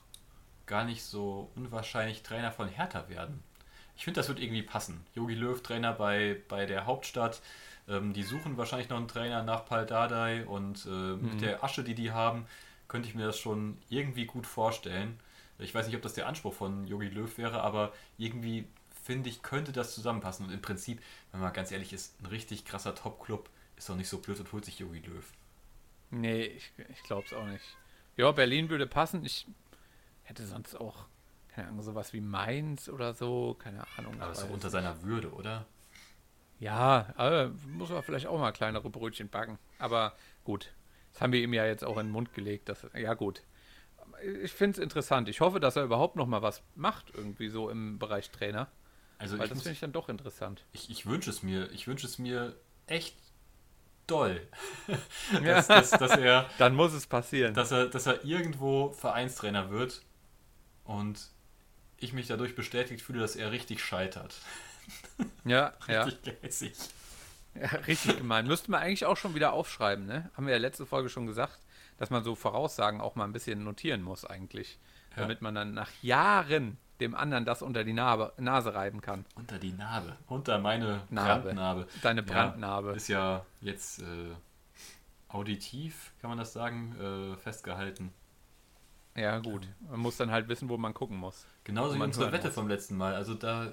gar nicht so unwahrscheinlich Trainer von Hertha werden. Ich finde, das wird irgendwie passen. Jogi Löw, Trainer bei, bei der Hauptstadt. Ähm, die suchen wahrscheinlich noch einen Trainer nach Pal Dardai und äh, mit der Asche, die die haben, könnte ich mir das schon irgendwie gut vorstellen. Ich weiß nicht, ob das der Anspruch von Jogi Löw wäre, aber irgendwie finde ich, könnte das zusammenpassen. Und im Prinzip, wenn man ganz ehrlich ist, ein richtig krasser Top-Club ist doch nicht so blöd und holt sich Jogi Löw. Nee, ich, ich glaube es auch nicht. Ja, Berlin würde passen. Ich hätte sonst auch, keine Ahnung, sowas wie Mainz oder so, keine Ahnung. Aber ich ist doch weiß unter seiner Würde, oder? Ja, aber muss man vielleicht auch mal kleinere Brötchen backen. Aber gut, das haben wir ihm ja jetzt auch in den Mund gelegt. Dass, ja gut, ich finde es interessant. Ich hoffe, dass er überhaupt noch mal was macht, irgendwie so im Bereich Trainer. Also Weil das finde ich dann doch interessant. ich, ich wünsche es mir, ich wünsche es mir echt doll, dass, dass, dass er dann muss es passieren. dass er, dass er irgendwo Vereinstrainer wird und ich mich dadurch bestätigt fühle, dass er richtig scheitert. ja, ja, Richtig gehässig. ja, richtig gemein. Müssten wir eigentlich auch schon wieder aufschreiben, ne? Haben wir ja letzte Folge schon gesagt, dass man so Voraussagen auch mal ein bisschen notieren muss eigentlich. Ja. Damit man dann nach Jahren dem anderen das unter die Narbe, Nase reiben kann. Unter die Narbe. Unter meine Narbe. Brandnarbe. Deine Ja, Brandnarbe. Ist ja jetzt äh, auditiv, kann man das sagen, äh, festgehalten. Ja, gut. Man muss dann halt wissen, wo man gucken muss. Genauso wie unsere Wette muss. vom letzten Mal. Also da,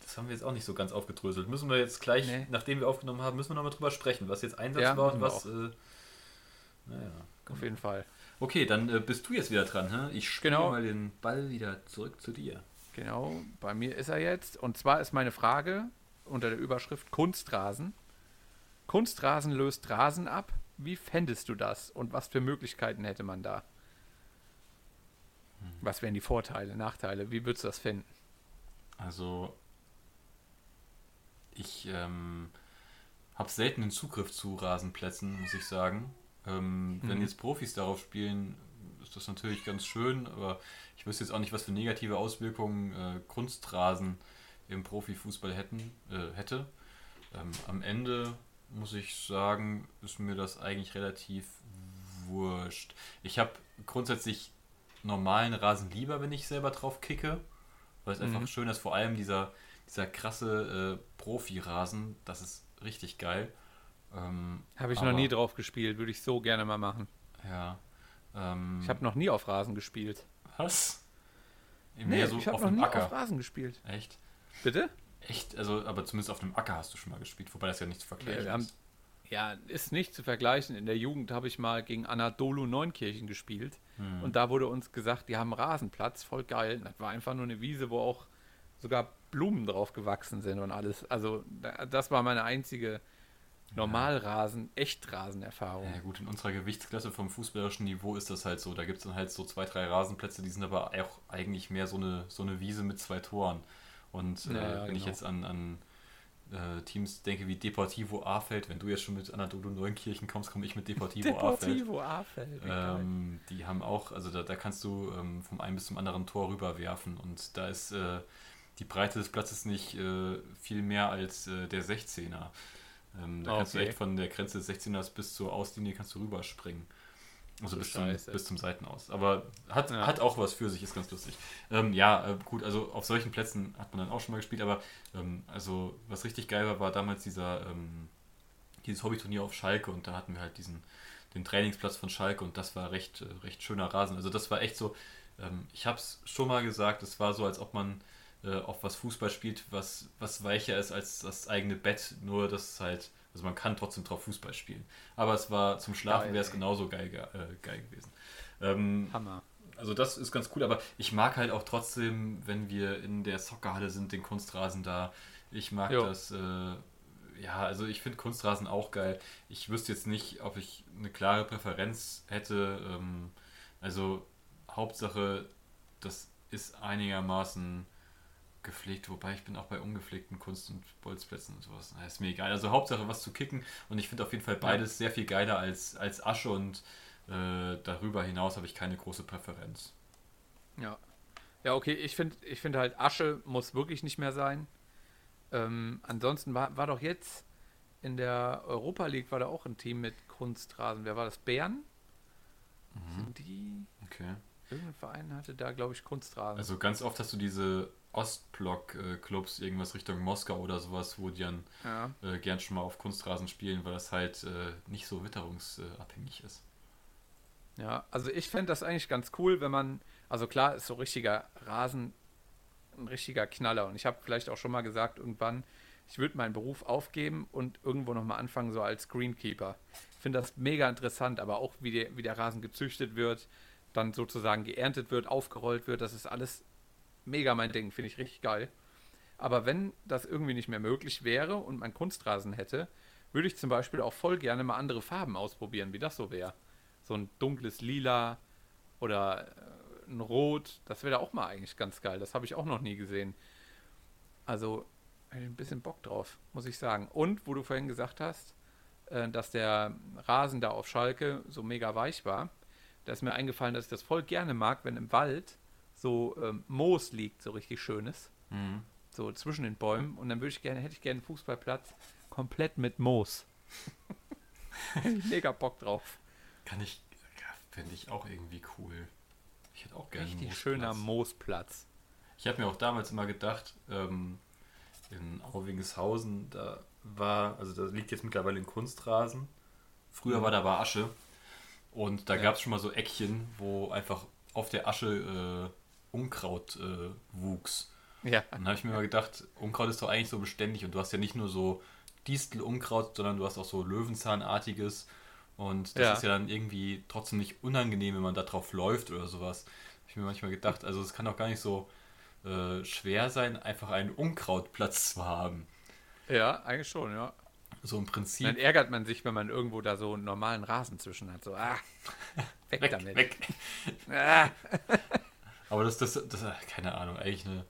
das haben wir jetzt auch nicht so ganz aufgedröselt. Müssen wir jetzt gleich, Nee. nachdem wir aufgenommen haben, müssen wir nochmal drüber sprechen, was jetzt Einsatz Ja, war und was. Äh, naja. Auf jeden Fall. Okay, dann äh, bist du jetzt wieder dran. Hä? Ich spiele Genau. mal den Ball wieder zurück zu dir. Genau, bei mir ist er jetzt. Und zwar ist meine Frage unter der Überschrift Kunstrasen. Kunstrasen löst Rasen ab. Wie fändest du das? Und was für Möglichkeiten hätte man da? Was wären die Vorteile, Nachteile? Wie würdest du das finden? Also, ich ähm, habe selten einen Zugriff zu Rasenplätzen, muss ich sagen. Ähm, Wenn Mhm. jetzt Profis darauf spielen, ist das natürlich ganz schön, aber ich wüsste jetzt auch nicht, was für negative Auswirkungen äh, Kunstrasen im Profifußball hätten, äh, hätte. Ähm, am Ende muss ich sagen, ist mir das eigentlich relativ wurscht. Ich habe grundsätzlich normalen Rasen lieber, wenn ich selber drauf kicke, weil es einfach Mhm. schön ist. Vor allem dieser, dieser krasse äh, Profi-Rasen, das ist richtig geil. Ähm, Habe ich aber- noch nie drauf gespielt, würde ich so gerne mal machen. Ja. Ähm, Ich habe noch nie auf Rasen gespielt. was? Nee, so ich habe auf noch nie Acker. auf Rasen gespielt. Echt? Bitte? Echt? Also, aber zumindest auf dem Acker hast du schon mal gespielt, wobei das ja nicht zu vergleichen Ja, wir haben, ist. Ja, ist nicht zu vergleichen. In der Jugend habe ich mal gegen Anadolu Neunkirchen gespielt. Hm. Und da wurde uns gesagt, die haben Rasenplatz, voll geil. Das war einfach nur eine Wiese, wo auch sogar Blumen drauf gewachsen sind und alles. Also da- das war meine einzige Normalrasen, Echtrasen-Erfahrung. Ja gut, in unserer Gewichtsklasse vom fußballerischen Niveau ist das halt so. Da gibt es dann halt so zwei, drei Rasenplätze, die sind aber auch eigentlich mehr so eine, so eine Wiese mit zwei Toren. Und äh, Ja, ja, wenn ich genau. jetzt an, an äh, Teams denke wie Deportivo Afeld, wenn du jetzt schon mit Anadolu Neunkirchen kommst, komme ich mit Deportivo, Afeld. Deportivo Afeld. wie geil. Ähm, die haben auch, also da, da kannst du ähm, vom einen bis zum anderen Tor rüberwerfen und da ist äh, die Breite des Platzes nicht äh, viel mehr als äh, der 16er. Ähm, da kannst du Okay. echt von der Grenze des 16ers bis zur Auslinie kannst du rüberspringen. Also So bis zum, bis zum Seitenaus. Aber hat, Ja. hat auch was für sich, ist ganz lustig. Ähm, ja, äh, gut, also auf solchen Plätzen hat man dann auch schon mal gespielt, aber ähm, also was richtig geil war, war damals dieser ähm, dieses Hobbyturnier auf Schalke und da hatten wir halt diesen den Trainingsplatz von Schalke und das war recht, äh, recht schöner Rasen. Also das war echt so, ähm, ich habe es schon mal gesagt, es war so, als ob man äh, auf was Fußball spielt, was, was weicher ist als das eigene Bett, nur dass es halt, also man kann trotzdem drauf Fußball spielen. Aber es war zum Schlafen wäre es genauso geil, ge- äh, geil gewesen. Ähm, Hammer. also das ist ganz cool, aber ich mag halt auch trotzdem, wenn wir in der Soccerhalle sind, den Kunstrasen da. Ich mag Jo. das, äh, ja, also ich finde Kunstrasen auch geil. Ich wüsste jetzt nicht, ob ich eine klare Präferenz hätte. Ähm, also Hauptsache, das ist einigermaßen gepflegt, wobei ich bin auch bei ungepflegten Kunst- und Bolzplätzen und sowas. Na, ist mir egal. Also Hauptsache was zu kicken und ich finde auf jeden Fall beides sehr viel geiler als, als Asche und äh, darüber hinaus habe ich keine große Präferenz. Ja. Ja, okay, ich finde ich find halt, Asche muss wirklich nicht mehr sein. Ähm, ansonsten war, war doch jetzt in der Europa League war da auch ein Team mit Kunstrasen. Wer war das? Bern? Sind die? Okay. Irgendein Verein hatte da, glaube ich, Kunstrasen. Also ganz oft hast du diese Ostblock-Clubs, irgendwas Richtung Moskau oder sowas, wo die dann ja. äh, gern schon mal auf Kunstrasen spielen, weil das halt äh, nicht so witterungsabhängig ist. Ja, also ich fände das eigentlich ganz cool, wenn man, also klar, ist so richtiger Rasen ein richtiger Knaller. Und ich habe vielleicht auch schon mal gesagt, irgendwann, ich würde meinen Beruf aufgeben und irgendwo nochmal anfangen, so als Greenkeeper. Ich finde das mega interessant, aber auch wie, die, wie der Rasen gezüchtet wird, dann sozusagen geerntet wird, aufgerollt wird, das ist alles mega mein Ding, finde ich richtig geil. Aber wenn das irgendwie nicht mehr möglich wäre und man Kunstrasen hätte, würde ich zum Beispiel auch voll gerne mal andere Farben ausprobieren, wie das so wäre. So ein dunkles Lila oder äh, ein Rot, das wäre da auch mal eigentlich ganz geil. Das habe ich auch noch nie gesehen. Also, ein bisschen Bock drauf, muss ich sagen. Und, wo du vorhin gesagt hast, äh, dass der Rasen da auf Schalke so mega weich war, da ist mir eingefallen, dass ich das voll gerne mag, wenn im Wald so ähm, Moos liegt, so richtig schönes. Mhm. So zwischen den Bäumen. Und dann würde ich gerne, hätte ich gerne einen Fußballplatz komplett mit Moos. Mega Bock drauf. Kann ich, finde ich auch irgendwie cool. Ich hätte auch gerne einen Richtig Moosplatz. schöner Moosplatz. Ich habe mir auch damals immer gedacht, ähm, in Auwingeshausen, da war, also da liegt jetzt mittlerweile ein Kunstrasen. Früher Mhm. war da aber Asche. Und da Ja. gab es schon mal so Eckchen, wo einfach auf der Asche äh, Unkraut äh, wuchs. Ja. Dann habe ich mir mal gedacht, Unkraut ist doch eigentlich so beständig und du hast ja nicht nur so Distelunkraut, sondern du hast auch so Löwenzahnartiges. Und das Ja. ist ja dann irgendwie trotzdem nicht unangenehm, wenn man da drauf läuft oder sowas. Hab ich mir manchmal gedacht, also es kann auch gar nicht so äh, schwer sein, einfach einen Unkrautplatz zu haben. Ja, eigentlich schon, ja. So im Prinzip. Dann ärgert man sich, wenn man irgendwo da so einen normalen Rasen zwischen hat. So, ah, weg, weg, damit. weg. Ah. Aber das, das, das, keine Ahnung, eigentlich eine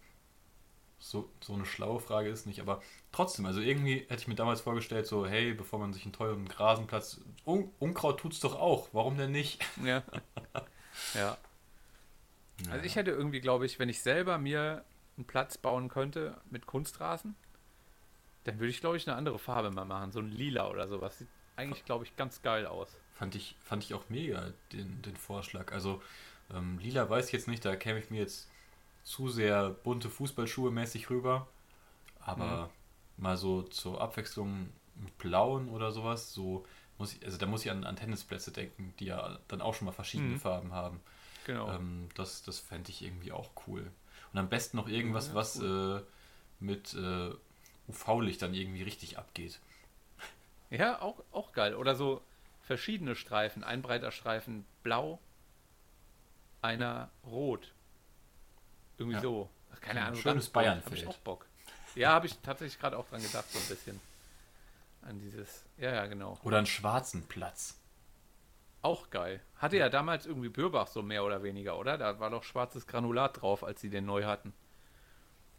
so, so eine schlaue Frage ist nicht, aber trotzdem, also irgendwie hätte ich mir damals vorgestellt, so, hey, bevor man sich einen teuren Rasenplatz, Un Unkraut tut's doch auch, warum denn nicht? Ja. ja. Also ich hätte irgendwie, glaube ich, wenn ich selber mir einen Platz bauen könnte mit Kunstrasen, dann würde ich, glaube ich, eine andere Farbe mal machen. So ein Lila oder sowas. Sieht eigentlich, glaube ich, ganz geil aus. Fand ich, fand ich auch mega, den, den Vorschlag. Also, ähm, lila weiß ich jetzt nicht, da käme ich mir jetzt zu sehr bunte Fußballschuhe mäßig rüber. Aber mal so zur Abwechslung mit blauen oder sowas, so muss ich, also da muss ich an, an Tennisplätze denken, die ja dann auch schon mal verschiedene Mhm. Farben haben. Genau. Ähm, das das fände ich irgendwie auch cool. Und am besten noch irgendwas, Ja, was äh, mit äh, UV-Licht dann irgendwie richtig abgeht. Ja, auch, auch geil. Oder so verschiedene Streifen. Ein breiter Streifen blau, einer rot. Irgendwie Ja. so. Ach, Keine Ein Ahnung. schönes ganz bunt. Bayernfeld. Hab ich auch Bock. Ja, habe ich tatsächlich gerade auch dran gedacht, so ein bisschen. An dieses. Ja, ja, genau. Oder einen schwarzen Platz. Auch geil. Hatte ja damals irgendwie Bürbach so mehr oder weniger, oder? Da war doch schwarzes Granulat drauf, als sie den neu hatten.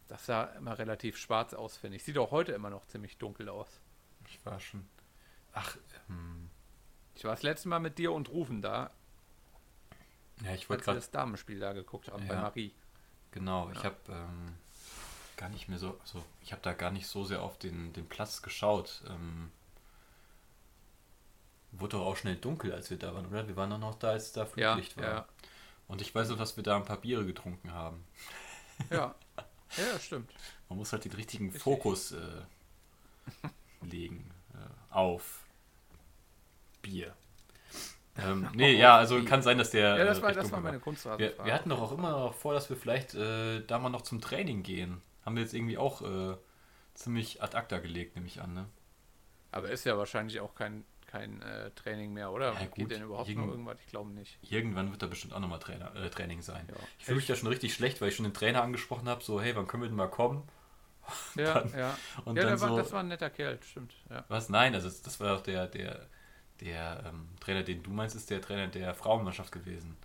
Das sah immer relativ schwarz aus, finde ich. Sieht auch heute immer noch ziemlich dunkel aus. Ich war schon. Ach, ähm, Ich war das letzte Mal mit dir und Rufen da, ja, ich wollte gerade das Damenspiel da geguckt haben bei Ja. Marie. Genau, ich Ja. habe ähm, gar nicht mehr so, also ich habe da gar nicht so sehr auf den, den Platz geschaut. Ähm, wurde doch auch schnell dunkel, als wir da waren, oder? Wir waren doch noch da, als da Ja, Flutlicht war. ja, Und ich weiß noch, dass wir da ein paar Biere getrunken haben. ja. Ja, stimmt. Man muss halt den richtigen Richtig. Fokus äh, legen äh, auf Bier. Ähm, nee, ja, also kann sein, dass der. Ja, das äh, war, das war meine Wir, Kunstrasenfrage. wir hatten doch auch immer noch vor, dass wir vielleicht äh, da mal noch zum Training gehen. Haben wir jetzt irgendwie auch äh, ziemlich ad acta gelegt, nehme ich an, ne? Aber ist ja wahrscheinlich auch kein, kein äh, Training mehr, oder? Ja, Geht denn überhaupt irgend- noch irgendwas? Ich glaube nicht. Irgendwann wird da bestimmt auch nochmal Trainer, äh, Training sein. Ja. Ich fühle mich da schon richtig schlecht, weil ich schon den Trainer angesprochen habe, so, hey, wann können wir denn mal kommen? Ja, dann- ja. und ja, dann der war, so- das war ein netter Kerl, stimmt. Ja. Was? Nein, also das war doch der, der, der ähm, Trainer, den du meinst, ist der Trainer der Frauenmannschaft gewesen.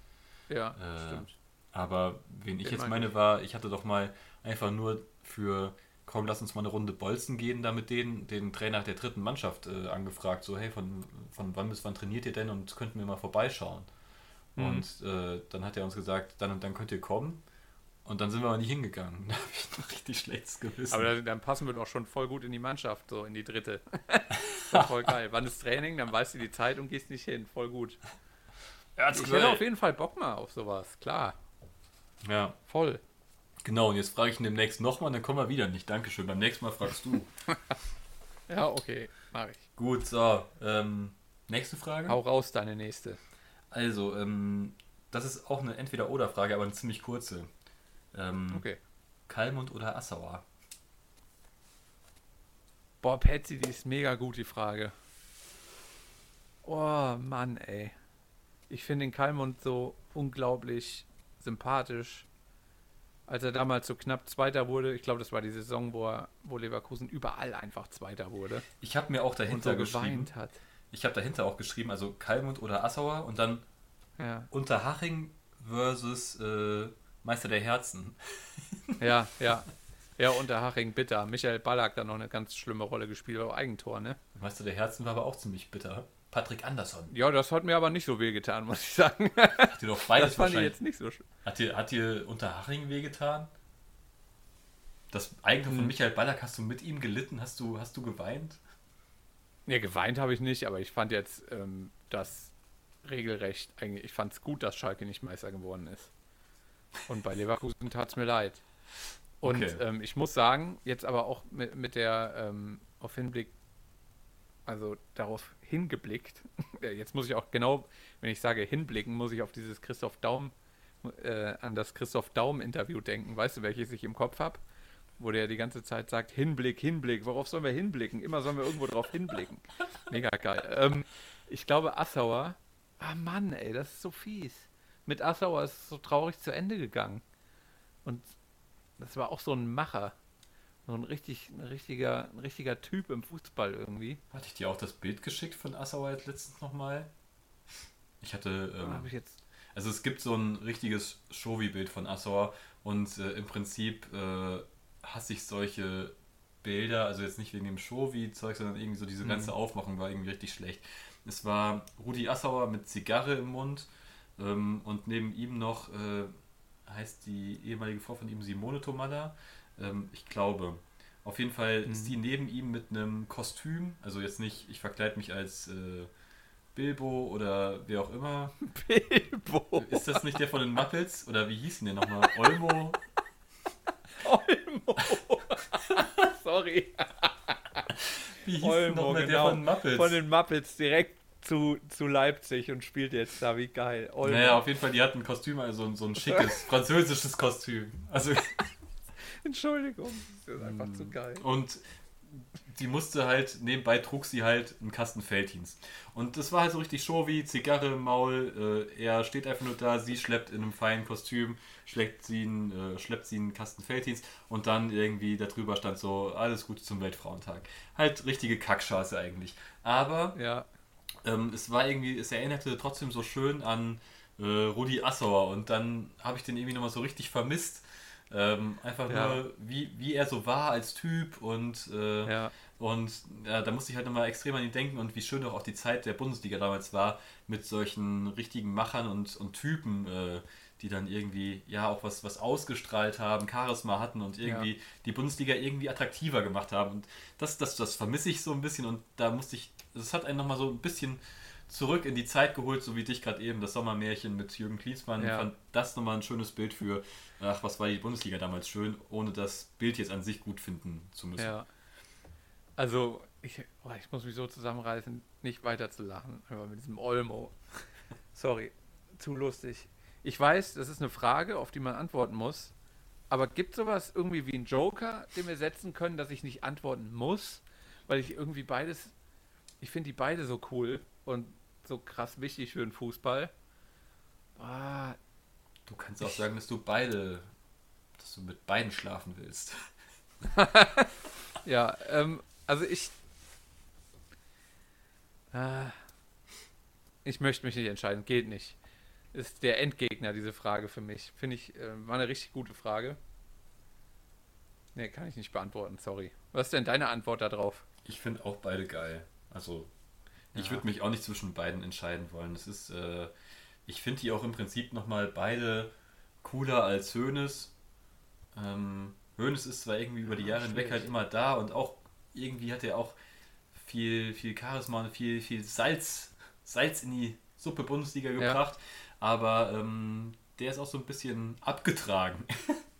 Ja, Äh, stimmt. Aber wen ich Den jetzt meine ich. war, ich hatte doch mal einfach nur für, komm, lass uns mal eine Runde Bolzen gehen, da mit denen, den Trainer der dritten Mannschaft äh, angefragt, so, hey, von, von wann bis wann trainiert ihr denn und könnten wir mal vorbeischauen. Mhm. Und äh, dann hat er uns gesagt, dann und dann könnt ihr kommen. Und dann sind wir aber nicht hingegangen. Da habe ich noch richtig schlechtes Gewissen. Aber dann, dann passen wir doch schon voll gut in die Mannschaft, so in die dritte. voll geil. Wann ist Training? Dann weißt du die Zeit und gehst nicht hin. Voll gut. ja, Ich hätte auf jeden Fall Bock mal auf sowas. Klar. ja, Voll. genau. Und jetzt frage ich ihn demnächst nochmal, dann kommen wir wieder nicht. Dankeschön. Beim nächsten Mal fragst du. Ja, okay. Mach ich. Gut, so. Ähm, nächste Frage. Hau raus, deine nächste. Also, ähm, das ist auch eine Entweder-Oder-Frage, aber eine ziemlich kurze. Ähm, Okay. Kalmund oder Assauer? Boah, Patsy, die ist mega gut, die Frage. Oh, Mann, ey. Ich finde den Kalmund so unglaublich sympathisch. Als er damals so knapp Zweiter wurde, ich glaube, das war die Saison, wo, er, wo Leverkusen überall einfach Zweiter wurde Ich habe mir auch dahinter so geschrieben. hat. Ich habe dahinter auch geschrieben, also Kalmund oder Assauer und dann Ja, Unterhaching versus äh, Meister der Herzen. ja, ja. Ja, unter Haching bitter. Michael Ballack da noch eine ganz schlimme Rolle gespielt, auch Eigentor, ne? Meister der Herzen war aber auch ziemlich bitter. Patrick Andersson. Ja, das hat mir aber nicht so wehgetan, muss ich sagen. Hat dir doch beides Das fand ich jetzt nicht so schlimm. Hat dir, hat dir Unterhaching wehgetan? Das Eigentor Hm. von Michael Ballack, hast du mit ihm gelitten? Hast du, hast du geweint? Ja, geweint habe ich nicht, aber ich fand jetzt ähm, das regelrecht, eigentlich, ich fand es gut, dass Schalke nicht Meister geworden ist. Und bei Leverkusen tat es mir leid. Und Okay. ähm, ich muss sagen, jetzt aber auch mit, mit der ähm, auf Hinblick, also darauf hingeblickt, ja, jetzt muss ich auch genau, wenn ich sage hinblicken, muss ich auf dieses Christoph Daum, äh, an das Christoph Daum-Interview denken. Weißt du, welches ich im Kopf habe? Wo der die ganze Zeit sagt, Hinblick, Hinblick, worauf sollen wir hinblicken? Immer sollen wir irgendwo drauf hinblicken. Mega geil. Ähm, ich glaube, Assauer, ah Mann, ey, das ist so fies. Mit Assauer ist es so traurig zu Ende gegangen. Und das war auch so ein Macher. So ein, richtig, ein, richtiger, ein richtiger Typ im Fußball irgendwie. Hatte ich dir auch das Bild geschickt von Assauer jetzt letztens nochmal? Ich hatte. Ähm, habe ich jetzt. Also es gibt so ein richtiges Showy-Bild von Assauer und äh, im Prinzip äh, hasse ich solche Bilder, also jetzt nicht wegen dem Showy-Zeug, sondern irgendwie so diese ganze Aufmachung war irgendwie richtig schlecht. Es war Rudi Assauer mit Zigarre im Mund ähm, und neben ihm noch äh, heißt die ehemalige Frau von ihm Simone Tomalla. Ähm, ich glaube. Auf jeden Fall ist die neben ihm mit einem Kostüm, also jetzt nicht, ich verkleide mich als äh, Bilbo oder wer auch immer, Bilbo. ist das nicht der von den Muppets? Oder wie hieß ihn denn nochmal? Olmo? Olmo. Sorry. Wie hieß Olmo, der genau. von den Muppets? Von den Muppets direkt zu, zu Leipzig und spielt jetzt da. Wie geil. Olmo. naja, auf jeden Fall, die hatten ein Kostüm, also so ein schickes, französisches Kostüm. Also, Entschuldigung. Das ist einfach zu geil. und die musste halt, nebenbei trug sie halt einen Kasten Felddienst. Und das war halt so richtig show wie Zigarre im Maul, äh, er steht einfach nur da, sie schleppt in einem feinen Kostüm, schleppt sie einen, äh, schleppt sie einen Kasten Felddienst und dann irgendwie darüber stand so, alles Gute zum Weltfrauentag. Halt richtige Kackschaße eigentlich. Aber Ja. Ähm, es war irgendwie, es erinnerte trotzdem so schön an äh, Rudi Assauer und dann habe ich den irgendwie nochmal so richtig vermisst. Ähm, einfach Ja. nur, wie, wie er so war als Typ und, äh, Ja. und ja, da musste ich halt nochmal extrem an ihn denken und wie schön doch auch die Zeit der Bundesliga damals war mit solchen richtigen Machern und, und Typen, äh, die dann irgendwie ja auch was, was ausgestrahlt haben, Charisma hatten und irgendwie die Bundesliga irgendwie attraktiver gemacht haben. Und das, das, das vermisse ich so ein bisschen und da musste ich, das hat einen nochmal so ein bisschen zurück in die Zeit geholt, so wie dich gerade eben, das Sommermärchen mit Jürgen Klinsmann. Ja. Ich fand das nochmal ein schönes Bild für, ach, was war die Bundesliga damals schön, ohne das Bild jetzt an sich gut finden zu müssen. Ja. Also, ich, oh, ich muss mich so zusammenreißen, nicht weiter zu lachen, aber mit diesem Olmo. Sorry, zu lustig. Ich weiß, das ist eine Frage, auf die man antworten muss. Aber gibt sowas irgendwie wie einen Joker, den wir setzen können, dass ich nicht antworten muss? Weil ich irgendwie beides, ich finde die beide so cool und so krass wichtig für den Fußball. Ah, Du kannst auch sagen, dass du beide, dass du mit beiden schlafen willst. Ja, ähm, also ich. Äh, ich möchte mich nicht entscheiden, geht nicht. Ist der Endgegner diese Frage für mich. Finde ich, äh, war eine richtig gute Frage. Nee, kann ich nicht beantworten, sorry. Was ist denn deine Antwort darauf? Ich finde auch beide geil. Also, ich Ja. würde mich auch nicht zwischen beiden entscheiden wollen. Das ist, äh, ich finde die auch im Prinzip nochmal beide cooler als Hoeneß. Ähm, Hoeneß ist zwar irgendwie über die Jahre hinweg halt immer da und auch irgendwie hat er auch viel, viel Charisma und viel, viel Salz, Salz in die Suppe Bundesliga gebracht. Aber ähm, der ist auch so ein bisschen abgetragen.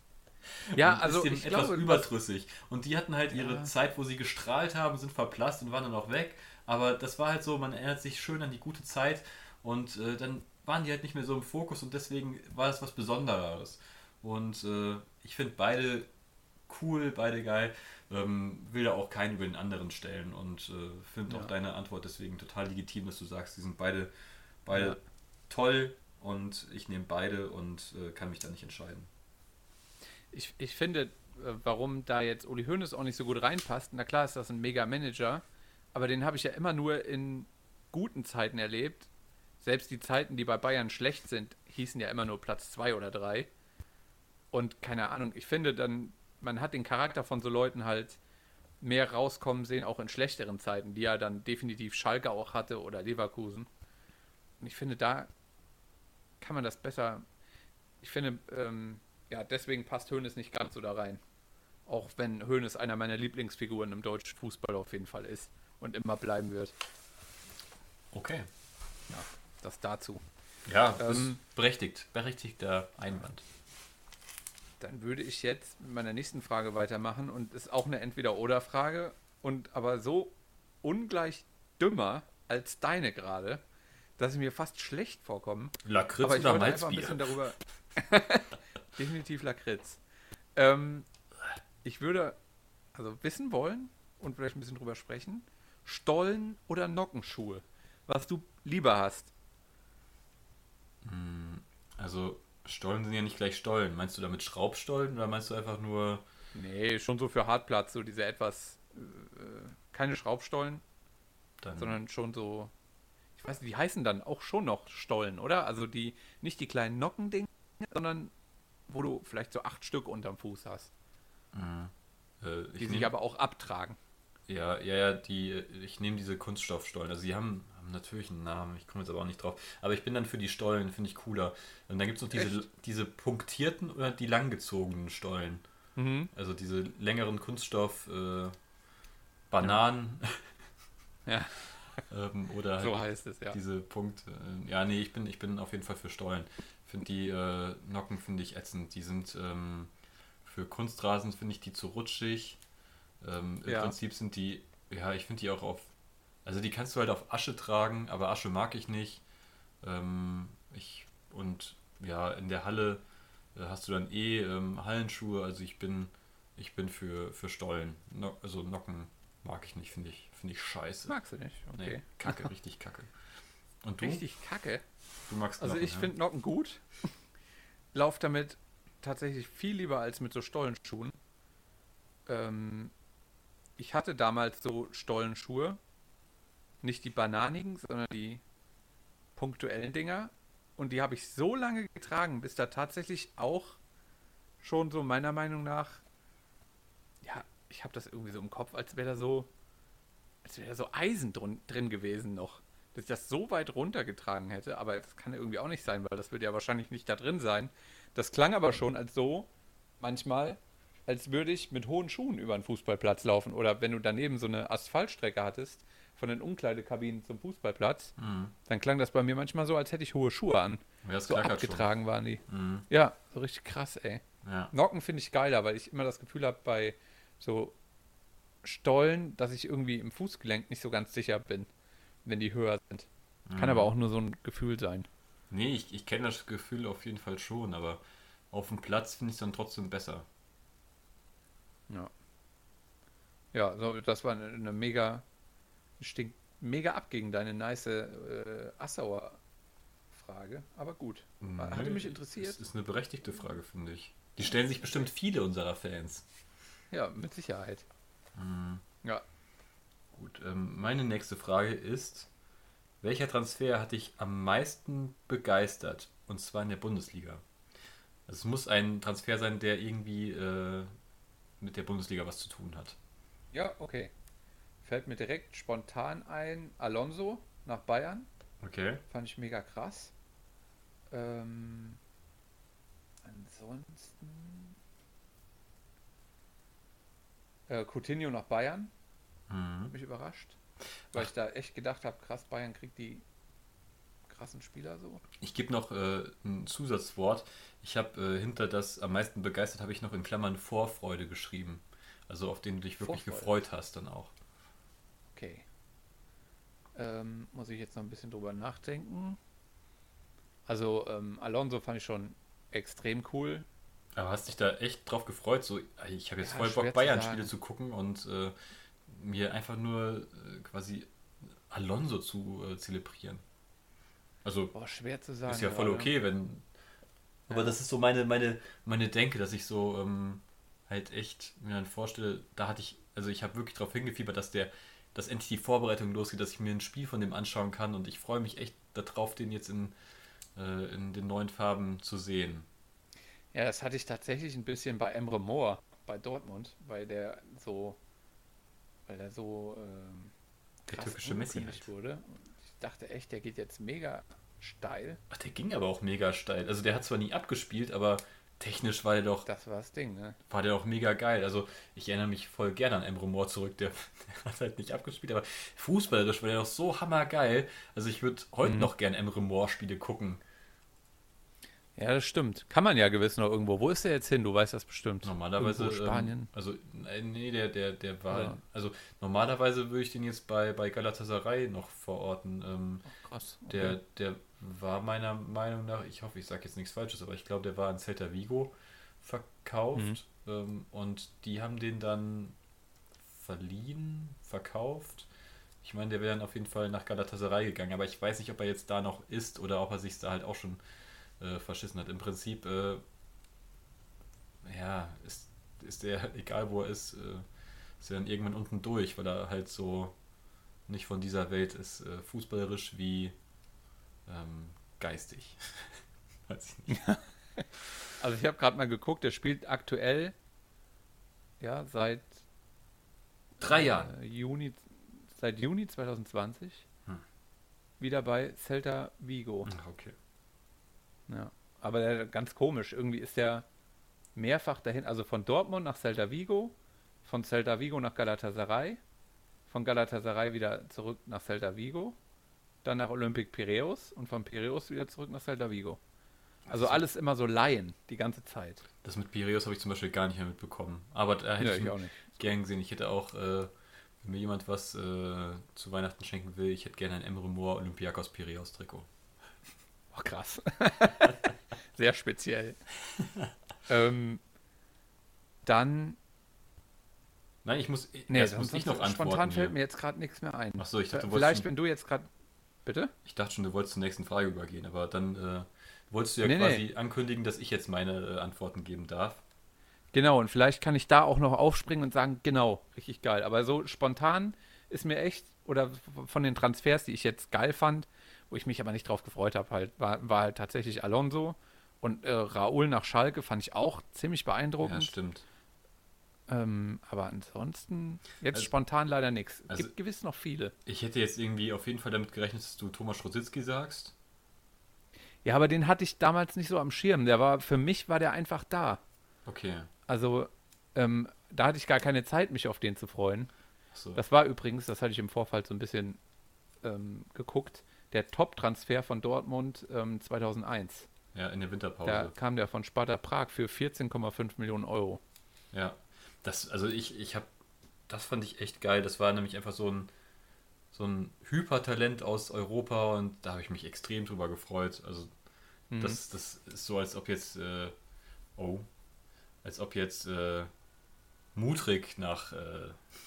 Ja, und also ist ich etwas glaube, überdrüssig. Und die hatten halt ihre Ja. Zeit, wo sie gestrahlt haben, sind verblasst und waren dann auch weg. Aber das war halt so, man erinnert sich schön an die gute Zeit und äh, dann waren die halt nicht mehr so im Fokus und deswegen war es was Besonderes. Und äh, ich finde beide cool, beide geil. Ähm, will da auch keinen über den anderen stellen und äh, finde Ja. auch deine Antwort deswegen total legitim, dass du sagst, die sind beide, beide Ja. toll und ich nehme beide und äh, kann mich da nicht entscheiden. Ich, ich finde, äh, warum da jetzt Uli Hoeneß auch nicht so gut reinpasst, na klar ist das ein Mega-Manager, aber den habe ich ja immer nur in guten Zeiten erlebt. Selbst die Zeiten, die bei Bayern schlecht sind, hießen ja immer nur Platz zwei oder drei. Und keine Ahnung, ich finde dann, man hat den Charakter von so Leuten halt mehr rauskommen sehen, auch in schlechteren Zeiten, die ja dann definitiv Schalke auch hatte oder Leverkusen. Und ich finde, da kann man das besser. Ich finde, ähm, ja, deswegen passt Hoeneß nicht ganz so da rein. Auch wenn Hoeneß einer meiner Lieblingsfiguren im deutschen Fußball auf jeden Fall ist und immer bleiben wird. Okay. Das dazu. Ja, das Ähm, ist berechtigt. Berechtigter Einwand. Dann würde ich jetzt mit meiner nächsten Frage weitermachen und ist auch eine Entweder-Oder-Frage und aber so ungleich dümmer als deine gerade, dass sie mir fast schlecht vorkommen. Lakritz aber ich oder wollte einfach ein Malzbier? bisschen darüber. Definitiv Lakritz. Ähm, ich würde also wissen wollen und vielleicht ein bisschen drüber sprechen. Stollen oder Nockenschuhe? Was du lieber hast. Also, Stollen sind ja nicht gleich Stollen. Meinst du damit Schraubstollen oder meinst du einfach nur. Nee, schon so für Hartplatz, so diese etwas, äh, keine Schraubstollen, Dann, sondern schon so, ich weiß nicht, die heißen dann auch schon noch Stollen, oder? Also die, nicht die kleinen Nockendinger, sondern wo du vielleicht so acht Stück unterm Fuß hast, äh, ich die sich nehm- aber auch abtragen. Ja, ja, ja, die, ich nehme diese Kunststoffstollen. Also die haben, haben natürlich einen Namen, ich komme jetzt aber auch nicht drauf. Aber ich bin dann für die Stollen, finde ich cooler. Und dann gibt es noch diese, Echt? diese punktierten oder die langgezogenen Stollen. Mhm. Also diese längeren Kunststoff äh, Bananen Ja, ähm, oder so halt heißt es, ja. diese Punkte. Äh, ja, nee, ich bin, ich bin auf jeden Fall für Stollen. Finde die äh, Nocken finde ich ätzend. Die sind ähm, für Kunstrasen finde ich die zu rutschig. Ähm, Im Ja. Prinzip sind die, ja, ich finde die auch auf, also die kannst du halt auf Asche tragen, aber Asche mag ich nicht. Ähm, ich und ja, in der Halle äh, hast du dann eh ähm, Hallenschuhe. Also ich bin, ich bin für für Stollen. No, also Nocken mag ich nicht, finde ich, finde ich scheiße. Magst du nicht? Nee, Okay. kacke, richtig kacke. Und du? Richtig kacke. Du magst Also Nocken, ich ja? finde Nocken gut. Lauf damit tatsächlich viel lieber als mit so Stollenschuhen. Ähm, ich hatte damals so Stollenschuhe. Nicht die bananigen, sondern die punktuellen Dinger. Und die habe ich so lange getragen, bis da tatsächlich auch schon so meiner Meinung nach, ja, ich habe das irgendwie so im Kopf, als wäre da so, als wäre da so Eisen drin, drin gewesen noch. Dass ich das so weit runtergetragen hätte, aber das kann ja irgendwie auch nicht sein, weil das wird ja wahrscheinlich nicht da drin sein. Das klang aber schon als so, manchmal, als würde ich mit hohen Schuhen über einen Fußballplatz laufen. Oder wenn du daneben so eine Asphaltstrecke hattest, von den Umkleidekabinen zum Fußballplatz, Mhm. dann klang das bei mir manchmal so, als hätte ich hohe Schuhe an. Ja, das So klackert schon. abgetragen waren die. Mhm. Ja, so richtig krass, ey. Ja. Nocken finde ich geiler, weil ich immer das Gefühl habe, bei so Stollen, dass ich irgendwie im Fußgelenk nicht so ganz sicher bin, wenn die höher sind. Kann aber auch nur so ein Gefühl sein. Nee, ich, ich kenne das Gefühl auf jeden Fall schon, aber auf dem Platz finde ich es dann trotzdem besser. Ja. Ja, so, das war eine, eine mega, stinkt mega ab gegen deine nice äh, Assauer Frage, aber gut. Hatte Nee, mich interessiert. Das ist eine berechtigte Frage, finde ich. Die stellen sich bestimmt viele unserer Fans. ja, mit Sicherheit. Ja. Gut, ähm, meine nächste Frage ist, welcher Transfer hat dich am meisten begeistert? Und zwar in der Bundesliga. Also es muss ein Transfer sein, der irgendwie äh, mit der Bundesliga was zu tun hat. Ja, okay. Fällt mir direkt spontan ein, Alonso nach Bayern. Okay. Fand ich mega krass. Ähm, ansonsten. Äh, Coutinho nach Bayern. Mhm. Hat mich überrascht. Weil ich da echt gedacht habe, krass, Bayern kriegt die krassen Spieler so. Ich gebe noch äh, ein Zusatzwort. Ich habe äh, hinter das am meisten begeistert, habe ich noch in Klammern Vorfreude geschrieben. Also auf den du dich wirklich Vorfreude. gefreut hast dann auch. Okay. Ähm, muss ich jetzt noch ein bisschen drüber nachdenken. Also, ähm, Alonso fand ich schon extrem cool. Aber hast dich da echt drauf gefreut? So, ich habe jetzt Ja, voll Bock, Bayern-Spiele zu gucken und äh, mir einfach nur äh, quasi Alonso zu äh, zelebrieren. Also Boah, schwer zu sagen. ist ja voll okay, wenn. Aber das ist so meine, meine, meine Denke, dass ich so ähm, halt echt mir dann vorstelle, da hatte ich, also ich habe wirklich darauf hingefiebert, dass der, dass endlich die Vorbereitung losgeht, dass ich mir ein Spiel von dem anschauen kann und ich freue mich echt darauf, den jetzt in, äh, in den neuen Farben zu sehen. Ja, das hatte ich tatsächlich ein bisschen bei Emre Moore bei Dortmund, weil der so, weil der so ähm, Der krass türkische Messi halt. wurde. Ich dachte echt, der geht jetzt mega steil. Ach, der ging aber auch mega steil. Also der hat zwar nie abgespielt, aber technisch war der doch, Das war das Ding, ne? war der doch mega geil. Also ich erinnere mich voll gerne an Emre Moore zurück. Der, der hat halt nicht abgespielt, aber fußballerisch war der doch so hammergeil. Also ich würde heute noch gern Emre Moore Spiele gucken. Ja, das stimmt. Kann man ja gewiss noch irgendwo. Wo ist der jetzt hin? Du weißt das bestimmt. Normalerweise Irgendwo Spanien. Ähm, also äh, nee, der der der war Ja. also normalerweise würde ich den jetzt bei bei Galatasaray noch verorten. Ähm, Krass. Der, der war meiner Meinung nach, ich hoffe, ich sage jetzt nichts Falsches, aber ich glaube, der war in Celta Vigo verkauft ähm, und die haben den dann verliehen, verkauft. Ich meine, der wäre dann auf jeden Fall nach Galatasaray gegangen, aber ich weiß nicht, ob er jetzt da noch ist oder ob er sich da halt auch schon äh, verschissen hat. Im Prinzip, äh, ja, ist, ist der, egal wo er ist, äh, ist er dann irgendwann unten durch, weil er halt so nicht von dieser Welt ist, äh, fußballerisch wie ähm, geistig. Weiß ich nicht. Also ich habe gerade mal geguckt, der spielt aktuell ja seit Drei Jahren. äh, Juni seit Juni 2020 Hm. wieder bei Celta Vigo. Okay. Ja. Aber der, ganz komisch, irgendwie ist der mehrfach dahin, also von Dortmund nach Celta Vigo, von Celta Vigo nach Galatasaray, von Galatasaray wieder zurück nach Celta Vigo, dann nach Olympique Piraeus und von Piraeus wieder zurück nach Celta Vigo. Also alles immer so Laien, die ganze Zeit. Das mit Piraeus habe ich zum Beispiel gar nicht mehr mitbekommen. Aber da hätte Ja, ich, ich auch nicht. gern gesehen. Ich hätte auch, äh, wenn mir jemand was äh, zu Weihnachten schenken will, ich hätte gerne ein Emre Moore Olympiakos Piraeus Trikot. Oh, krass. Sehr speziell. ähm, dann, Nein, ich muss, nee, sonst muss ich noch antworten. spontan fällt mir jetzt gerade nichts mehr ein. Ach so, ich dachte, du wolltest Vielleicht, schon- wenn du jetzt gerade. Bitte? Ich dachte schon, du wolltest zur nächsten Frage übergehen, aber dann äh, wolltest du ja Nee, quasi ankündigen, dass ich jetzt meine äh, Antworten geben darf. Genau, und vielleicht kann ich da auch noch aufspringen und sagen, genau, richtig geil. Aber so spontan ist mir echt, oder von den Transfers, die ich jetzt geil fand, wo ich mich aber nicht drauf gefreut habe, halt, war, war halt tatsächlich Alonso. Und äh, Raúl nach Schalke fand ich auch ziemlich Ja, beeindruckend. stimmt. ähm, aber ansonsten, jetzt Also- spontan leider nichts. also- Gibt gewiss noch viele. Ich hätte jetzt irgendwie auf jeden Fall damit gerechnet, dass du Thomas Rositzky sagst. Ja, aber den hatte ich damals nicht so am Schirm. Der war, für mich war der einfach da. Okay. Also, ähm, da hatte ich gar keine Zeit, mich auf den zu freuen. Achso. Das war übrigens, das hatte ich im Vorfall so ein bisschen ähm, geguckt, der Top-Transfer von Dortmund ähm, 2001. Ja, in der Winterpause. Da kam der von Sparta Prag für 14,5 Millionen Euro. Ja, das, also ich, ich habe, das fand ich echt geil. Das war nämlich einfach so ein, so ein Hypertalent aus Europa und da habe ich mich extrem drüber gefreut. Also Mhm. das, das ist so, als ob jetzt, äh, oh, als ob jetzt äh, Mutrig nach äh,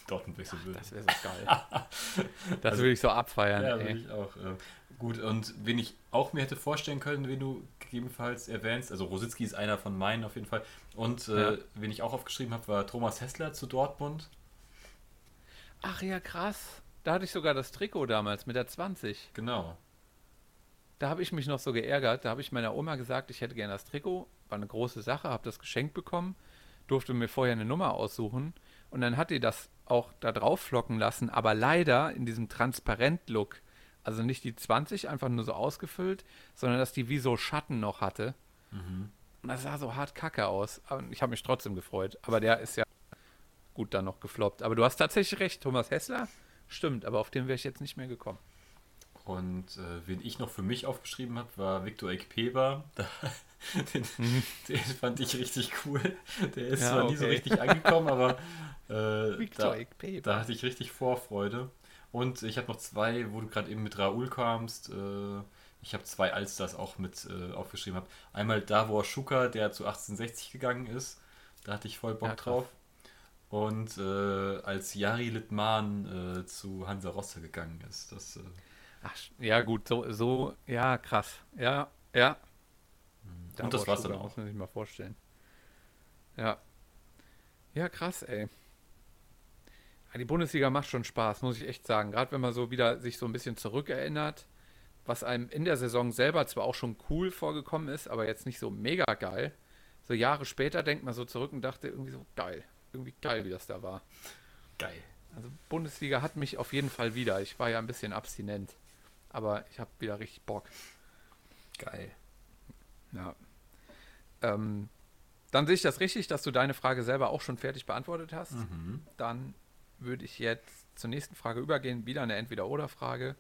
Dortmund wechseln würde. Das wäre so geil. das Also- würde ich so abfeiern. Ja, würde ich auch. Äh, gut, und wen ich auch mir hätte vorstellen können, wen du gegebenenfalls erwähnst. Also Rositzky ist einer von meinen auf jeden Fall. Und äh, Ja. wen ich auch aufgeschrieben habe, war Thomas Hessler zu Dortmund. Ach ja, krass. Da hatte ich sogar das Trikot damals mit der 20. Genau. Da habe ich mich noch so geärgert. Da habe ich meiner Oma gesagt, ich hätte gerne das Trikot. War eine große Sache, habe das geschenkt bekommen, durfte mir vorher eine Nummer aussuchen. Und dann hat die das auch da drauf flocken lassen, aber leider in diesem Transparent-Look. Also nicht die 20 einfach nur so ausgefüllt, sondern dass die wie so Schatten noch hatte. Und das sah so hart kacke aus. Aber ich habe mich trotzdem gefreut. Aber der ist ja gut dann noch gefloppt. Aber du hast tatsächlich recht, Thomas Hessler. Stimmt, aber auf den wäre ich jetzt nicht mehr gekommen. Und äh, wen ich noch für mich aufgeschrieben habe, war Viktor Ekpeba. Den, den fand ich richtig cool. Der ist Ja, zwar nie so okay. richtig angekommen, aber äh, da, da hatte ich richtig Vorfreude. Und ich habe noch zwei, wo du gerade eben mit Raoul kamst. Äh, ich habe zwei Allstars auch mit äh, aufgeschrieben. Hab. Einmal Davor Schuka, der zu 1860 gegangen ist. Da hatte ich voll Bock Ja, drauf. Und äh, als Jari Littmann äh, zu Hansa Rosse gegangen ist. Das, Ach, ja, gut, so, so, ja, krass. Ja, ja. Und das war war's dann auch. Muss man sich mal vorstellen. Ja. Ja, krass, ey. Die Bundesliga macht schon Spaß, muss ich echt sagen. Gerade wenn man so wieder sich so ein bisschen zurückerinnert, was einem in der Saison selber zwar auch schon cool vorgekommen ist, aber jetzt nicht so mega geil. So Jahre später denkt man so zurück und dachte irgendwie so geil. Irgendwie geil, wie das da war. geil. Also Bundesliga hat mich auf jeden Fall wieder. Ich war ja ein bisschen abstinent. Aber ich habe wieder richtig Bock. Geil. Ja. Ähm, dann sehe ich das richtig, dass du deine Frage selber auch schon fertig beantwortet hast. Mhm. Dann würde ich jetzt zur nächsten Frage übergehen. Wieder eine Entweder-Oder-Frage.